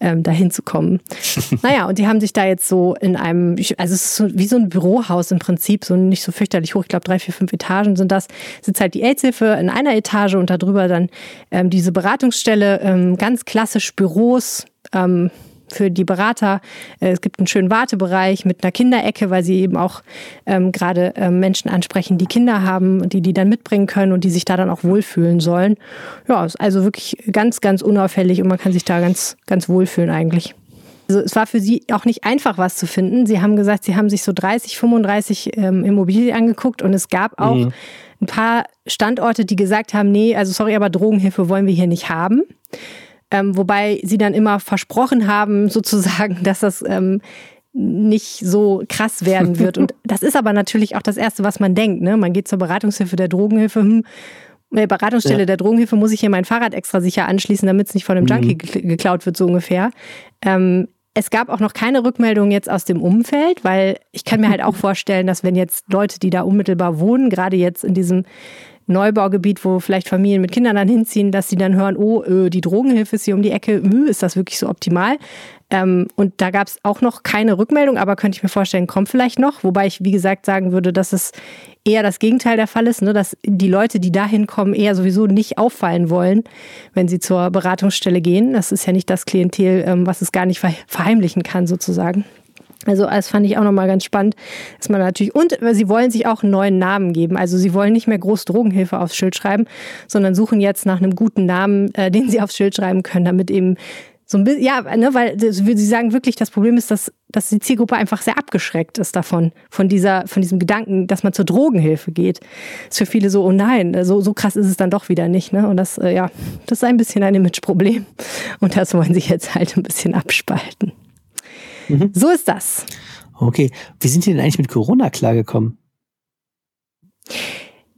ähm, dahin zu kommen haben. naja, und die haben sich da jetzt so in einem, also es ist so wie so ein Bürohaus im Prinzip, so nicht so fürchterlich hoch, ich glaube drei, vier, fünf Etagen sind das, sitzt halt die AIDS-Hilfe in einer Etage und darüber dann ähm, diese Beratungsstelle, ähm, ganz klassisch Büros, ähm, für die Berater. Äh, es gibt einen schönen Wartebereich mit einer Kinderecke, weil sie eben auch ähm, gerade ähm, Menschen ansprechen, die Kinder haben, die die dann mitbringen können und die sich da dann auch wohlfühlen sollen. Ja, ist also wirklich ganz, ganz unauffällig und man kann sich da ganz, ganz wohlfühlen eigentlich. Also es war für sie auch nicht einfach, was zu finden. Sie haben gesagt, sie haben sich so 30, 35 ähm, Immobilien angeguckt und es gab auch mhm. ein paar Standorte, die gesagt haben, nee, also sorry, aber Drogenhilfe wollen wir hier nicht haben. Ähm, wobei sie dann immer versprochen haben, sozusagen, dass das ähm, nicht so krass werden wird. Und das ist aber natürlich auch das Erste, was man denkt. Ne? Man geht zur Beratungshilfe der Drogenhilfe, hm, Beratungsstelle ja. der Drogenhilfe muss ich hier mein Fahrrad extra sicher anschließen, damit es nicht von einem Junkie mhm. geklaut wird, so ungefähr. Ähm, es gab auch noch keine Rückmeldung jetzt aus dem Umfeld, weil ich kann mir halt auch vorstellen, dass wenn jetzt Leute, die da unmittelbar wohnen, gerade jetzt in diesem Neubaugebiet, wo vielleicht Familien mit Kindern dann hinziehen, dass sie dann hören, oh, äh, die Drogenhilfe ist hier um die Ecke, ist das wirklich so optimal? Ähm, und da gab es auch noch keine Rückmeldung, aber könnte ich mir vorstellen, kommt vielleicht noch. Wobei ich, wie gesagt, sagen würde, dass es eher das Gegenteil der Fall ist, ne? dass die Leute, die dahin kommen, eher sowieso nicht auffallen wollen, wenn sie zur Beratungsstelle gehen. Das ist ja nicht das Klientel, ähm, was es gar nicht verheimlichen kann, sozusagen. Also das fand ich auch nochmal ganz spannend, dass man natürlich, und sie wollen sich auch einen neuen Namen geben. Also sie wollen nicht mehr groß Drogenhilfe aufs Schild schreiben, sondern suchen jetzt nach einem guten Namen, äh, den sie aufs Schild schreiben können, damit eben So ein bisschen, ja, ne, weil sie sagen wirklich, das Problem ist, dass, dass die Zielgruppe einfach sehr abgeschreckt ist davon, von dieser, von diesem Gedanken, dass man zur Drogenhilfe geht. Ist für viele so, oh nein, so, so krass ist es dann doch wieder nicht, ne? Und das, äh, ja, das ist ein bisschen ein Imageproblem. Und das wollen sie jetzt halt ein bisschen abspalten. Mhm. So ist das. Okay. Wie sind Sie denn eigentlich mit Corona klargekommen?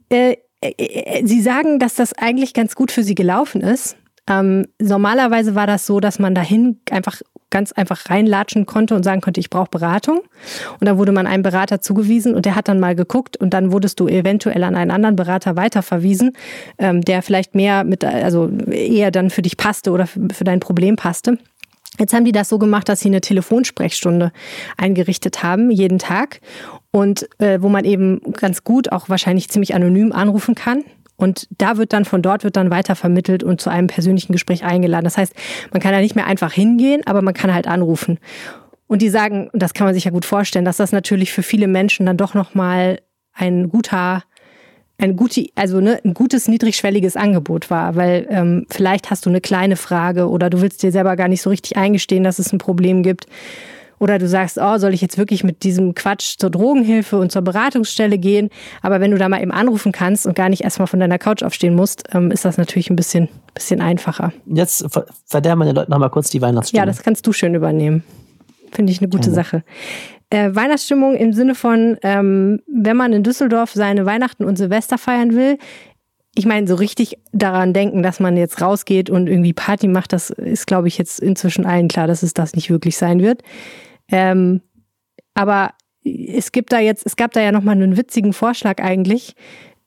Äh, äh, äh, sie sagen, dass das eigentlich ganz gut für Sie gelaufen ist. Ähm, normalerweise war das so, dass man dahin einfach ganz einfach reinlatschen konnte und sagen konnte, ich brauche Beratung. Und da wurde man einem Berater zugewiesen und der hat dann mal geguckt und dann wurdest du eventuell an einen anderen Berater weiterverwiesen, ähm, der vielleicht mehr mit, also eher dann für dich passte oder für dein Problem passte. Jetzt haben die das so gemacht, dass sie eine Telefonsprechstunde eingerichtet haben, jeden Tag. Und äh, wo man eben ganz gut auch wahrscheinlich ziemlich anonym anrufen kann. Und da wird dann von dort wird dann weiter vermittelt und zu einem persönlichen Gespräch eingeladen. Das heißt, man kann da nicht mehr einfach hingehen, aber man kann halt anrufen. Und die sagen, und das kann man sich ja gut vorstellen, dass das natürlich für viele Menschen dann doch nochmal ein guter, ein gute, also ne, ein gutes niedrigschwelliges Angebot war, weil ähm, vielleicht hast du eine kleine Frage oder du willst dir selber gar nicht so richtig eingestehen, dass es ein Problem gibt. Oder du sagst, oh, soll ich jetzt wirklich mit diesem Quatsch zur Drogenhilfe und zur Beratungsstelle gehen? Aber wenn du da mal eben anrufen kannst und gar nicht erstmal von deiner Couch aufstehen musst, ähm, ist das natürlich ein bisschen, bisschen einfacher. Jetzt verderben wir den Leuten nochmal kurz die Weihnachtsstimmung. Ja, das kannst du schön übernehmen. Finde ich eine gute ja. Sache. Äh, Weihnachtsstimmung im Sinne von, ähm, wenn man in Düsseldorf seine Weihnachten und Silvester feiern will, ich meine, so richtig daran denken, dass man jetzt rausgeht und irgendwie Party macht, das ist, glaube ich, jetzt inzwischen allen klar, dass es das nicht wirklich sein wird. Ähm, aber es gibt da jetzt, es gab da ja nochmal einen witzigen Vorschlag eigentlich,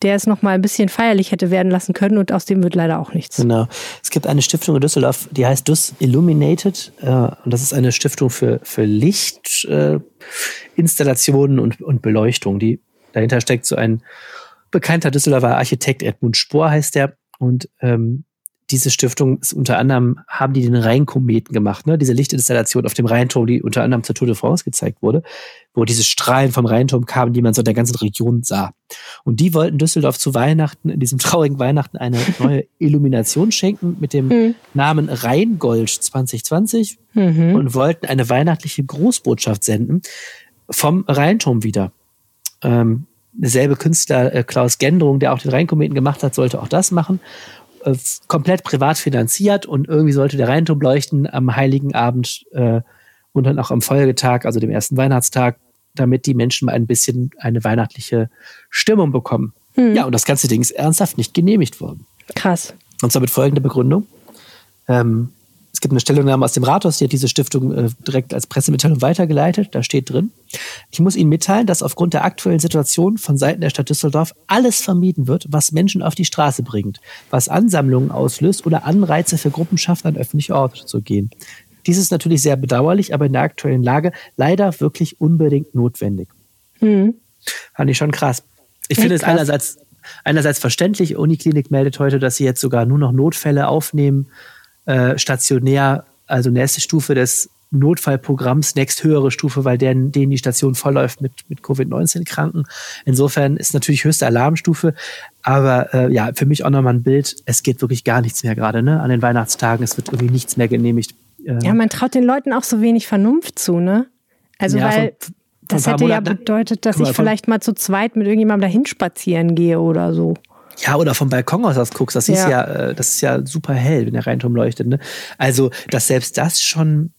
der es nochmal ein bisschen feierlich hätte werden lassen können und aus dem wird leider auch nichts. Genau. Es gibt eine Stiftung in Düsseldorf, die heißt Dus Illuminated äh, und das ist eine Stiftung für, für Lichtinstallationen äh, und, und Beleuchtung. Die, dahinter steckt so ein bekannter Düsseldorfer Architekt, Edmund Spohr heißt der und ähm, diese Stiftung ist unter anderem, haben die den Rheinkometen gemacht, ne? diese Lichtinstallation auf dem Rheinturm, die unter anderem zur Tour de France gezeigt wurde, wo diese Strahlen vom Rheinturm kamen, die man so in der ganzen Region sah. Und die wollten Düsseldorf zu Weihnachten, in diesem traurigen Weihnachten, eine neue Illumination schenken mit dem mhm. Namen Rheingold 2020 mhm. und wollten eine weihnachtliche Großbotschaft senden vom Rheinturm wieder. Ähm, derselbe Künstler äh, Klaus Gendrung, der auch den Rheinkometen gemacht hat, sollte auch das machen. Äh, komplett privat finanziert und irgendwie sollte der Rheinturm leuchten am Heiligen Abend äh, und dann auch am Folgetag, also dem ersten Weihnachtstag, damit die Menschen mal ein bisschen eine weihnachtliche Stimmung bekommen. Hm. Ja, und das ganze Ding ist ernsthaft nicht genehmigt worden. Krass. Und zwar mit folgender Begründung. Ähm, es gibt eine Stellungnahme aus dem Rathaus, die hat diese Stiftung äh, direkt als Pressemitteilung weitergeleitet. Da steht drin, ich muss Ihnen mitteilen, dass aufgrund der aktuellen Situation von Seiten der Stadt Düsseldorf alles vermieden wird, was Menschen auf die Straße bringt, was Ansammlungen auslöst oder Anreize für Gruppen schafft, an öffentliche Orte zu gehen. Dies ist natürlich sehr bedauerlich, aber in der aktuellen Lage leider wirklich unbedingt notwendig. Mhm. Fand ich schon krass. Ich finde es einerseits, einerseits verständlich. Uniklinik meldet heute, dass sie jetzt sogar nur noch Notfälle aufnehmen äh, stationär, also nächste Stufe des Notfallprogramms, nächsthöhere Stufe, weil denen, denen die Station vollläuft mit, mit Covid-19-Kranken. Insofern ist natürlich höchste Alarmstufe. Aber äh, ja, für mich auch nochmal ein Bild. Es geht wirklich gar nichts mehr gerade, ne? An den Weihnachtstagen. Es wird irgendwie nichts mehr genehmigt. Äh, ja, man traut den Leuten auch so wenig Vernunft zu, ne? Also, ja, weil von, von das hätte Monaten, ja bedeutet, dass ich vielleicht mal zu zweit mit irgendjemandem dahin spazieren gehe oder so. Ja, oder vom Balkon aus das guckst, das ja. ist ja, äh, das ist ja super hell, wenn der Rheinturm leuchtet. Ne? Also, dass selbst das schon,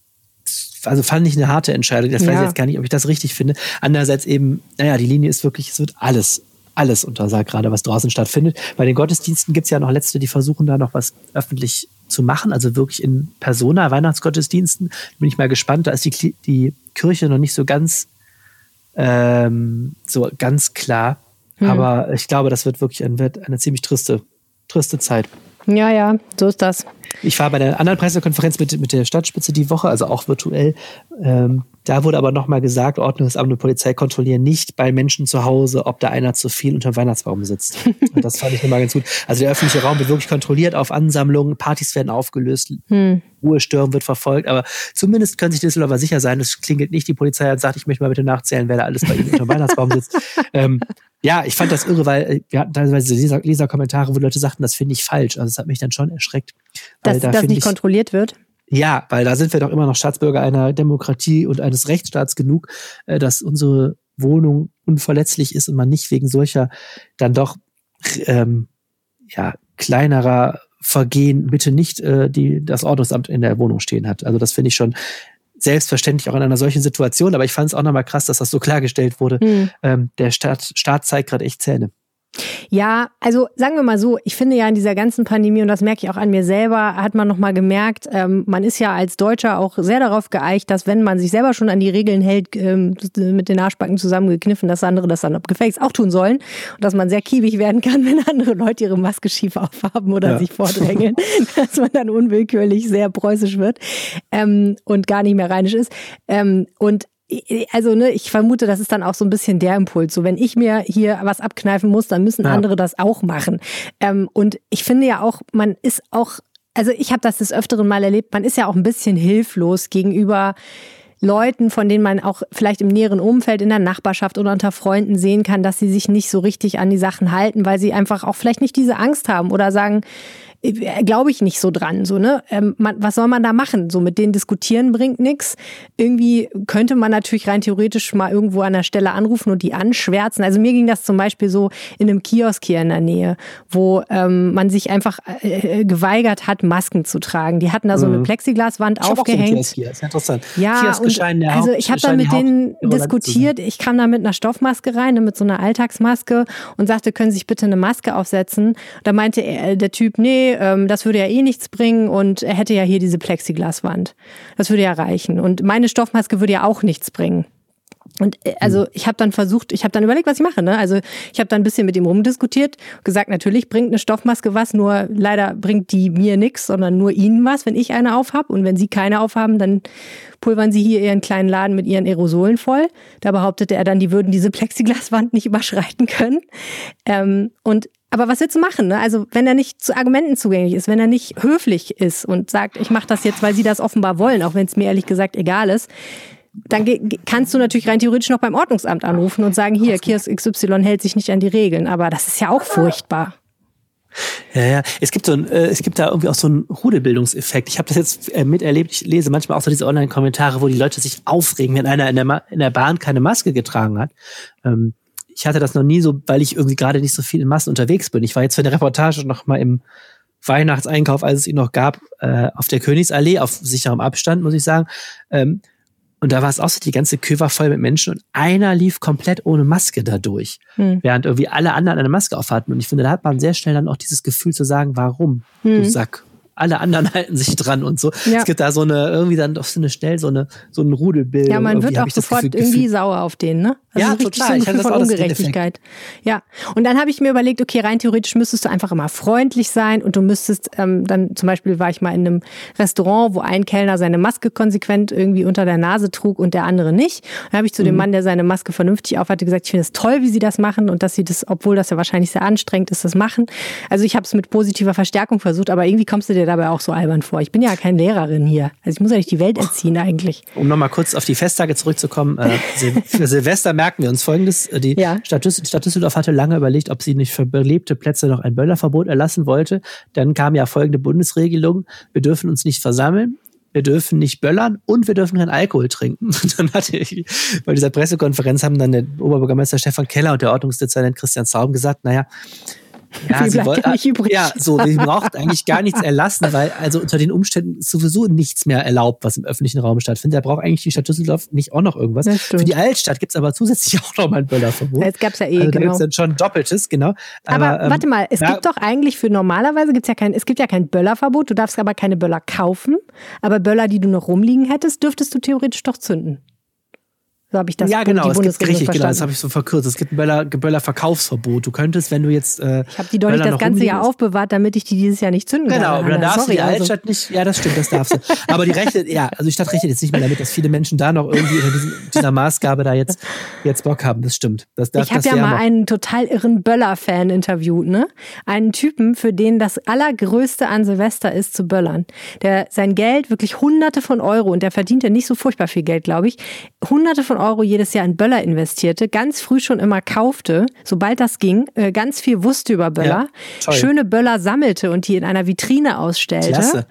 also fand ich eine harte Entscheidung. Das ja. weiß ich jetzt gar nicht, ob ich das richtig finde. Andererseits eben, naja, die Linie ist wirklich, es wird alles, alles untersagt, gerade was draußen stattfindet. Bei den Gottesdiensten gibt's ja noch letzte, die versuchen da noch was öffentlich zu machen, also wirklich in Persona, Weihnachtsgottesdiensten. Bin ich mal gespannt, da ist die, die Kirche noch nicht so ganz, ähm, so ganz klar hm. Aber ich glaube, das wird wirklich ein, wird eine ziemlich triste, triste Zeit. Ja, ja, so ist das. Ich war bei der anderen Pressekonferenz mit, mit der Stadtspitze die Woche, also auch virtuell. Ähm, da wurde aber nochmal gesagt, Ordnungsamt und Polizei kontrollieren nicht bei Menschen zu Hause, ob da einer zu viel unter dem Weihnachtsbaum sitzt. Und das fand ich nochmal ganz gut. Also der öffentliche Raum wird wirklich kontrolliert auf Ansammlungen, Partys werden aufgelöst, hm. Ruhestörung wird verfolgt, aber zumindest können sich Düsseldorfer sicher sein, es klingelt nicht die Polizei und sagt, ich möchte mal bitte nachzählen, wer da alles bei Ihnen unter dem Weihnachtsbaum sitzt. ähm, ja, ich fand das irre, weil äh, wir hatten teilweise Leser, Leserkommentare, wo Leute sagten, das finde ich falsch. Also das hat mich dann schon erschreckt. Dass da das nicht ich, kontrolliert wird? Ja, weil da sind wir doch immer noch Staatsbürger einer Demokratie und eines Rechtsstaats genug, äh, dass unsere Wohnung unverletzlich ist und man nicht wegen solcher dann doch ähm, ja kleinerer Vergehen bitte nicht äh, die das Ordnungsamt in der Wohnung stehen hat. Also das finde ich schon selbstverständlich auch in einer solchen Situation. Aber ich fand es auch nochmal krass, dass das so klargestellt wurde. Mhm. Ähm, der Staat, Staat zeigt gerade echt Zähne. Ja, also sagen wir mal so, ich finde ja in dieser ganzen Pandemie, und das merke ich auch an mir selber, hat man nochmal gemerkt, ähm, man ist ja als Deutscher auch sehr darauf geeicht, dass wenn man sich selber schon an die Regeln hält, ähm, mit den Arschbacken zusammengekniffen, dass andere das dann gefälligst auch tun sollen. Und dass man sehr kiebig werden kann, wenn andere Leute ihre Maske schief aufhaben oder ja. sich vordrängeln, dass man dann unwillkürlich sehr preußisch wird ähm, und gar nicht mehr rheinisch ist. Ähm, und also ne, ich vermute, das ist dann auch so ein bisschen der Impuls. So, wenn ich mir hier was abkneifen muss, dann müssen ja. andere das auch machen. Ähm, und ich finde ja auch, man ist auch, also ich habe das des Öfteren mal erlebt, man ist ja auch ein bisschen hilflos gegenüber Leuten, von denen man auch vielleicht im näheren Umfeld, in der Nachbarschaft oder unter Freunden sehen kann, dass sie sich nicht so richtig an die Sachen halten, weil sie einfach auch vielleicht nicht diese Angst haben oder sagen, glaube ich nicht so dran. So, ne? Ähm, man, was soll man da machen? So mit denen diskutieren bringt nichts. Irgendwie könnte man natürlich rein theoretisch mal irgendwo an der Stelle anrufen und die anschwärzen. Also mir ging das zum Beispiel so in einem Kiosk hier in der Nähe, wo ähm, man sich einfach äh, äh geweigert hat, Masken zu tragen. Die hatten da so eine mhm. Plexiglaswand ich aufgehängt. Auch Kiosk ist interessant. Ja, und, also ich habe da mit denen diskutiert. Ich kam da mit einer Stoffmaske rein, ne, mit so einer Alltagsmaske und sagte, können Sie sich bitte eine Maske aufsetzen? Da meinte er, der Typ, nee, ähm, das würde ja eh nichts bringen und er hätte ja hier diese Plexiglaswand. Das würde ja reichen. Und meine Stoffmaske würde ja auch nichts bringen. Und äh, also hm. ich habe dann versucht, ich habe dann überlegt, was ich mache. Ne? Also ich habe dann ein bisschen mit ihm rumdiskutiert, gesagt, natürlich bringt eine Stoffmaske was, nur leider bringt die mir nichts, sondern nur ihnen was, wenn ich eine aufhab. Und wenn sie keine aufhaben, dann pulvern sie hier ihren kleinen Laden mit ihren Aerosolen voll. Da behauptete er dann, die würden diese Plexiglaswand nicht überschreiten können. Ähm, und aber was willst du machen? Ne? Also wenn er nicht zu Argumenten zugänglich ist, wenn er nicht höflich ist und sagt, ich mache das jetzt, weil sie das offenbar wollen, auch wenn es mir ehrlich gesagt egal ist, dann kannst du natürlich rein theoretisch noch beim Ordnungsamt anrufen und sagen, hier, Kiosk XY hält sich nicht an die Regeln. Aber das ist ja auch furchtbar. Ja, ja. Es gibt so ein, äh, es gibt da irgendwie auch so einen Rudelbildungseffekt. Ich habe das jetzt äh, miterlebt. Ich lese manchmal auch so diese Online-Kommentare, wo die Leute sich aufregen, wenn einer in der, in der Bahn keine Maske getragen hat. Ähm, ich hatte das noch nie so, weil ich irgendwie gerade nicht so viel in Massen unterwegs bin. Ich war jetzt für eine Reportage noch mal im Weihnachtseinkauf, als es ihn noch gab, äh, auf der Königsallee, auf sicherem Abstand, muss ich sagen. Ähm, und da war es auch so, die ganze Kö war voll mit Menschen und einer lief komplett ohne Maske dadurch, hm. während irgendwie alle anderen eine Maske aufhatten. Und ich finde, da hat man sehr schnell dann auch dieses Gefühl zu sagen, warum, hm. du Sack alle anderen halten sich dran und so. Ja. Es gibt da so eine, irgendwie dann doch so eine schnell so eine, so ein Rudelbild. Ja, man wird auch sofort Gefühl, irgendwie Gefühl. sauer auf den, ne? Also ja, so total. So ein von Ungerechtigkeit. Ja. Und dann habe ich mir überlegt, okay, rein theoretisch müsstest du einfach immer freundlich sein und du müsstest ähm, dann zum Beispiel war ich mal in einem Restaurant, wo ein Kellner seine Maske konsequent irgendwie unter der Nase trug und der andere nicht. Dann habe ich zu mhm. dem Mann, der seine Maske vernünftig aufhatte, gesagt, ich finde es toll, wie sie das machen und dass sie das, obwohl das ja wahrscheinlich sehr anstrengend ist, das machen. Also ich habe es mit positiver Verstärkung versucht, aber irgendwie kommst du dir dabei auch so albern vor. Ich bin ja keine Lehrerin hier. Also ich muss ja nicht die Welt erziehen eigentlich. Um nochmal kurz auf die Festtage zurückzukommen. Äh, für Silvester merken wir uns Folgendes. Äh, die ja. Stadt, Stadt Düsseldorf hatte lange überlegt, ob sie nicht für belebte Plätze noch ein Böllerverbot erlassen wollte. Dann kam ja folgende Bundesregelung. Wir dürfen uns nicht versammeln wir dürfen nicht böllern und wir dürfen keinen Alkohol trinken. dann hatte ich, bei dieser Pressekonferenz haben dann der Oberbürgermeister Stefan Keller und der Ordnungsdezernent Christian Zaum gesagt, naja, ja, sie wollt, ja, nicht übrig. ja, so, wir braucht eigentlich gar nichts erlassen, weil also unter den Umständen sowieso nichts mehr erlaubt, was im öffentlichen Raum stattfindet. Da braucht eigentlich die Stadt Düsseldorf nicht auch noch irgendwas. Für die Altstadt gibt's aber zusätzlich auch noch mal ein Böllerverbot. Es gab's ja eh, also, da genau. gibt's dann schon Doppeltes, genau. Aber, aber ähm, warte mal, es ja, gibt doch eigentlich für normalerweise gibt's ja kein, es gibt ja kein Böllerverbot. Du darfst aber keine Böller kaufen. Aber Böller, die du noch rumliegen hättest, dürftest du theoretisch doch zünden. So habe ich das Ja, genau, es gibt richtig, genau, das habe ich so verkürzt. Es gibt ein Böller, Böller Verkaufsverbot. Du könntest, wenn du jetzt äh, Ich habe die doch nicht das ganze Jahr aufbewahrt, damit ich die dieses Jahr nicht zünden genau, kann. Genau, dann darfst Sorry, du die also. Altstadt nicht. Ja, das stimmt, das darfst du. Aber die Rechte, ja, also die Stadt rechnet jetzt nicht mehr damit, dass viele Menschen da noch irgendwie unter diesem, dieser Maßgabe da jetzt jetzt Bock haben. Das stimmt. Das, das, ich habe ja mal einen total irren Böller-Fan interviewt, ne? Einen Typen, für den das allergrößte an Silvester ist zu böllern. Der sein Geld wirklich Hunderte von Euro und der verdient ja nicht so furchtbar viel Geld, glaube ich. Hunderte von Euro jedes Jahr in Böller investierte, ganz früh schon immer kaufte, sobald das ging, äh, ganz viel wusste über Böller, Ja, schöne Böller sammelte und die in einer Vitrine ausstellte. Klasse.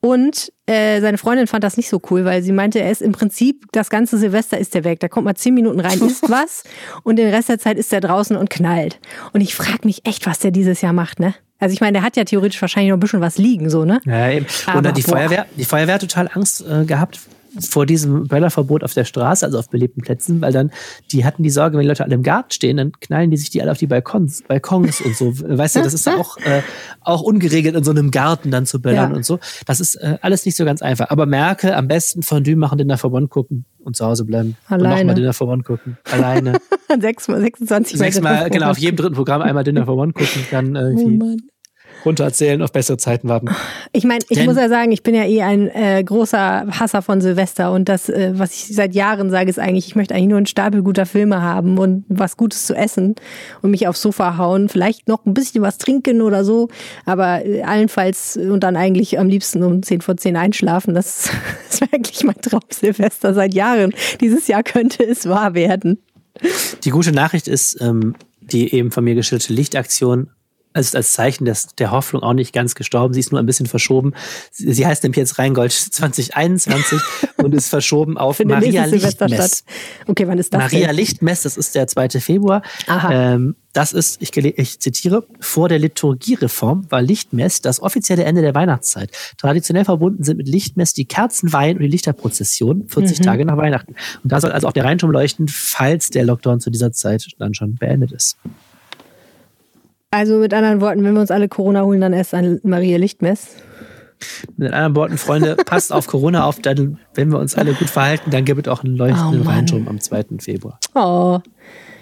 Und äh, seine Freundin fand das nicht so cool, weil sie meinte, er ist im Prinzip, das ganze Silvester ist er weg. Da kommt mal zehn Minuten rein, isst was und den Rest der Zeit ist er draußen und knallt. Und ich frage mich echt, was der dieses Jahr macht, ne? Also ich meine, der hat ja theoretisch wahrscheinlich noch ein bisschen was liegen, so, ne? Ja, eben. Dann die boah. Feuerwehr, die Feuerwehr hat total Angst äh, gehabt vor diesem Böllerverbot auf der Straße, also auf belebten Plätzen, weil dann, die hatten die Sorge, wenn die Leute alle im Garten stehen, dann knallen die sich die alle auf die Balkons, Balkons und so. Weißt du, das ist auch, äh, auch ungeregelt in so einem Garten dann zu böllern Ja. und so. Das ist äh, alles nicht so ganz einfach. Aber merke, am besten Fondue machen, Dinner for One gucken und zu Hause bleiben. Und Alleine. nochmal Dinner for One gucken. Alleine. Sechs, 26 Sechsmal, genau, auf jedem dritten Programm einmal Dinner for One gucken, dann Oh irgendwie Mann. Runtererzählen, auf bessere Zeiten warten. Ich meine, ich Denn- muss ja sagen, ich bin ja eh ein äh, großer Hasser von Silvester und das, äh, was ich seit Jahren sage, ist eigentlich, ich möchte eigentlich nur einen Stapel guter Filme haben und was Gutes zu essen und mich aufs Sofa hauen, vielleicht noch ein bisschen was trinken oder so, aber äh, allenfalls und dann eigentlich am liebsten um 10 vor 10 einschlafen. Das, wäre eigentlich mein Traum Silvester seit Jahren. Dieses Jahr könnte es wahr werden. Die gute Nachricht ist, ähm, die eben von mir geschilderte Lichtaktion ist als Zeichen des, der Hoffnung auch nicht ganz gestorben. Sie ist nur ein bisschen verschoben. Sie, sie heißt nämlich jetzt Rheingold 2021 und ist verschoben auf Maria Lichtmess. Okay, wann ist das Maria denn? Lichtmess, das ist der 2. Februar. Aha. Ähm, das ist, ich, ich zitiere, vor der Liturgiereform war Lichtmess das offizielle Ende der Weihnachtszeit. Traditionell verbunden sind mit Lichtmess die Kerzenweihen und die Lichterprozession 40 Mhm. Tage nach Weihnachten. Und da soll also auch der Rheinturm leuchten, falls der Lockdown zu dieser Zeit dann schon beendet ist. Also mit anderen Worten, wenn wir uns alle Corona holen, dann erst ein Maria Lichtmess. Mit anderen Worten, Freunde, passt auf Corona auf, dann, wenn wir uns alle gut verhalten, dann gibt es auch einen leuchtenden Oh Mann. Rheinturm am 2. Februar. Oh.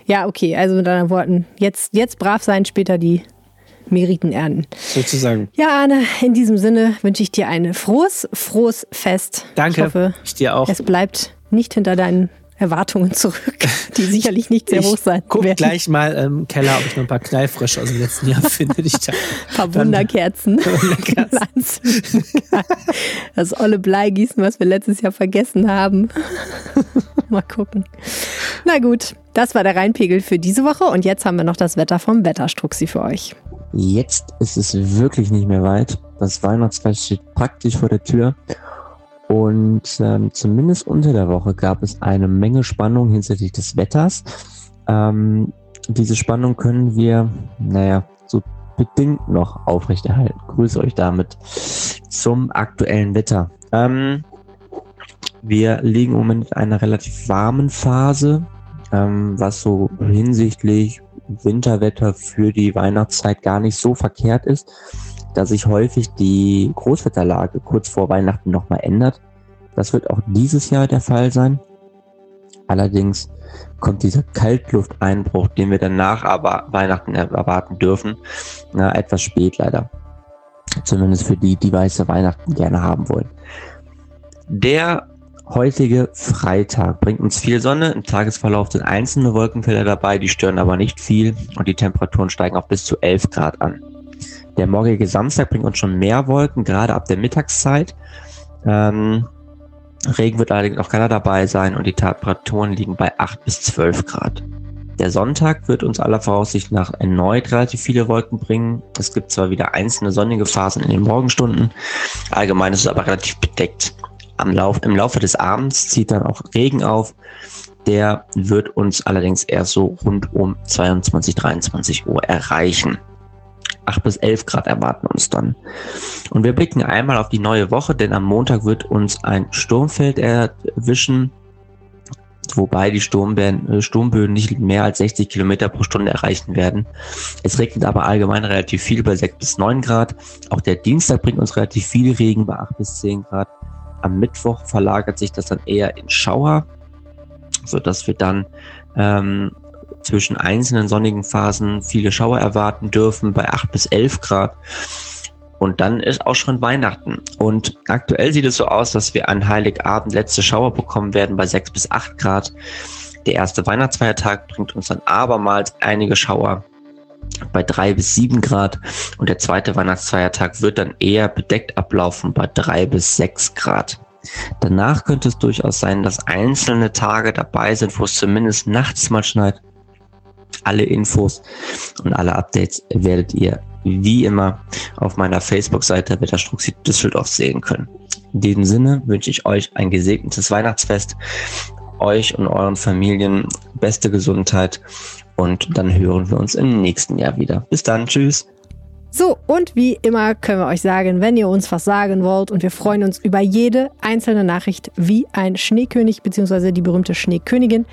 Ja, okay, also mit anderen Worten, jetzt, jetzt brav sein, später die Meriten ernten. Sozusagen. Ja, Arne, in diesem Sinne wünsche ich dir ein frohes, frohes Fest. Danke. Ich hoffe, Ich dir auch. es bleibt nicht hinter deinen Erwartungen zurück, die sicherlich nicht sehr hoch sein guck werden. gleich mal im Keller, ob ich noch ein paar Knallfrische aus dem letzten Jahr finde. Ich da Ein paar Wunderkerzen. Wunderkerzen. Das olle Bleigießen, was wir letztes Jahr vergessen haben. Mal gucken. Na gut, das war der Rheinpegel für diese Woche und jetzt haben wir noch das Wetter vom Wetterstruxi für euch. Jetzt ist es wirklich nicht mehr weit. Das Weihnachtsfest steht praktisch vor der Tür. Und ähm, zumindest unter der Woche gab es eine Menge Spannung hinsichtlich des Wetters. Ähm, diese Spannung können wir, naja, so bedingt noch aufrechterhalten. Grüße euch damit zum aktuellen Wetter. Ähm, wir liegen im Moment in einer relativ warmen Phase, ähm, was so hinsichtlich Winterwetter für die Weihnachtszeit gar nicht so verkehrt ist, da sich häufig die Großwetterlage kurz vor Weihnachten nochmal ändert. Das wird auch dieses Jahr der Fall sein. Allerdings kommt dieser Kaltlufteinbruch, den wir danach aber Weihnachten erwarten dürfen, na, etwas spät leider. Zumindest für die, die weiße Weihnachten gerne haben wollen. Der heutige Freitag bringt uns viel Sonne. Im Tagesverlauf sind einzelne Wolkenfelder dabei, die stören aber nicht viel und die Temperaturen steigen auf bis zu 11 Grad an. Der morgige Samstag bringt uns schon mehr Wolken, gerade ab der Mittagszeit. Ähm, Regen wird allerdings noch keiner dabei sein und die Temperaturen liegen bei 8 bis 12 Grad. Der Sonntag wird uns aller Voraussicht nach erneut relativ viele Wolken bringen. Es gibt zwar wieder einzelne sonnige Phasen in den Morgenstunden, allgemein ist es aber relativ bedeckt. Lauf, Im Laufe des Abends zieht dann auch Regen auf. Der wird uns allerdings erst so rund um 22, 23 Uhr erreichen. 8 bis 11 Grad erwarten uns dann. Und wir blicken einmal auf die neue Woche, denn am Montag wird uns ein Sturmfeld erwischen, wobei die Sturmböen, äh, Sturmböen nicht mehr als 60 Kilometer pro Stunde erreichen werden. Es regnet aber allgemein relativ viel bei 6 bis 9 Grad. Auch der Dienstag bringt uns relativ viel Regen bei 8 bis 10 Grad. Am Mittwoch verlagert sich das dann eher in Schauer, sodass wir dann ähm, zwischen einzelnen sonnigen Phasen viele Schauer erwarten dürfen bei 8 bis 11 Grad. Und dann ist auch schon Weihnachten. Und aktuell sieht es so aus, dass wir an Heiligabend letzte Schauer bekommen werden bei 6 bis 8 Grad. Der erste Weihnachtsfeiertag bringt uns dann abermals einige Schauer bei 3 bis 7 Grad. Und der zweite Weihnachtsfeiertag wird dann eher bedeckt ablaufen bei 3 bis 6 Grad. Danach könnte es durchaus sein, dass einzelne Tage dabei sind, wo es zumindest nachts mal schneit. Alle Infos und alle Updates werdet ihr wie immer auf meiner Facebook-Seite Wetterstruxi Düsseldorf sehen können. In diesem Sinne wünsche ich euch ein gesegnetes Weihnachtsfest, euch und euren Familien beste Gesundheit und dann hören wir uns im nächsten Jahr wieder. Bis dann, tschüss. So, und wie immer können wir euch sagen, wenn ihr uns was sagen wollt und wir freuen uns über jede einzelne Nachricht wie ein Schneekönig bzw. die berühmte Schneekönigin,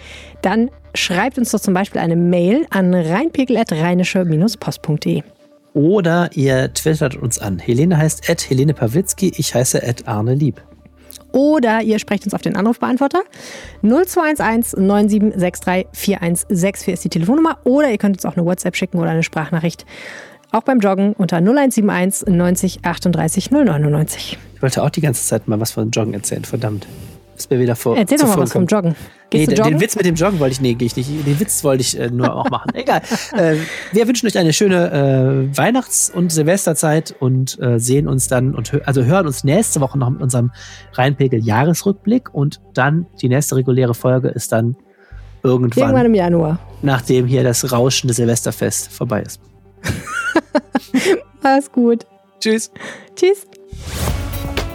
dann schreibt uns doch zum Beispiel eine Mail an reinpegel.rheinische-post.de. Oder ihr twittert uns an. Helene heißt Ed Helene Pawlitzki, ich heiße Ed Arne Lieb. Oder ihr sprecht uns auf den Anrufbeantworter. 0211 9763 4164 ist die Telefonnummer. Oder ihr könnt uns auch eine WhatsApp schicken oder eine Sprachnachricht. Auch beim Joggen unter 0171 90 38 099. Ich wollte auch die ganze Zeit mal was von Joggen erzählen, verdammt. Ist mir wieder vor. Erzähl doch mal was vom Joggen. Gehst nee, den, den Witz mit dem Joggen wollte ich, nee, gehe ich nicht. Den Witz wollte ich äh, nur auch machen. Egal. Äh, wir wünschen euch eine schöne äh, Weihnachts- und Silvesterzeit und äh, sehen uns dann und also hören uns nächste Woche noch mit unserem Rheinpegel-Jahresrückblick und dann die nächste reguläre Folge ist dann irgendwann. Irgendwann im Januar. Nachdem hier das rauschende Silvesterfest vorbei ist. Mach's gut. Tschüss. Tschüss.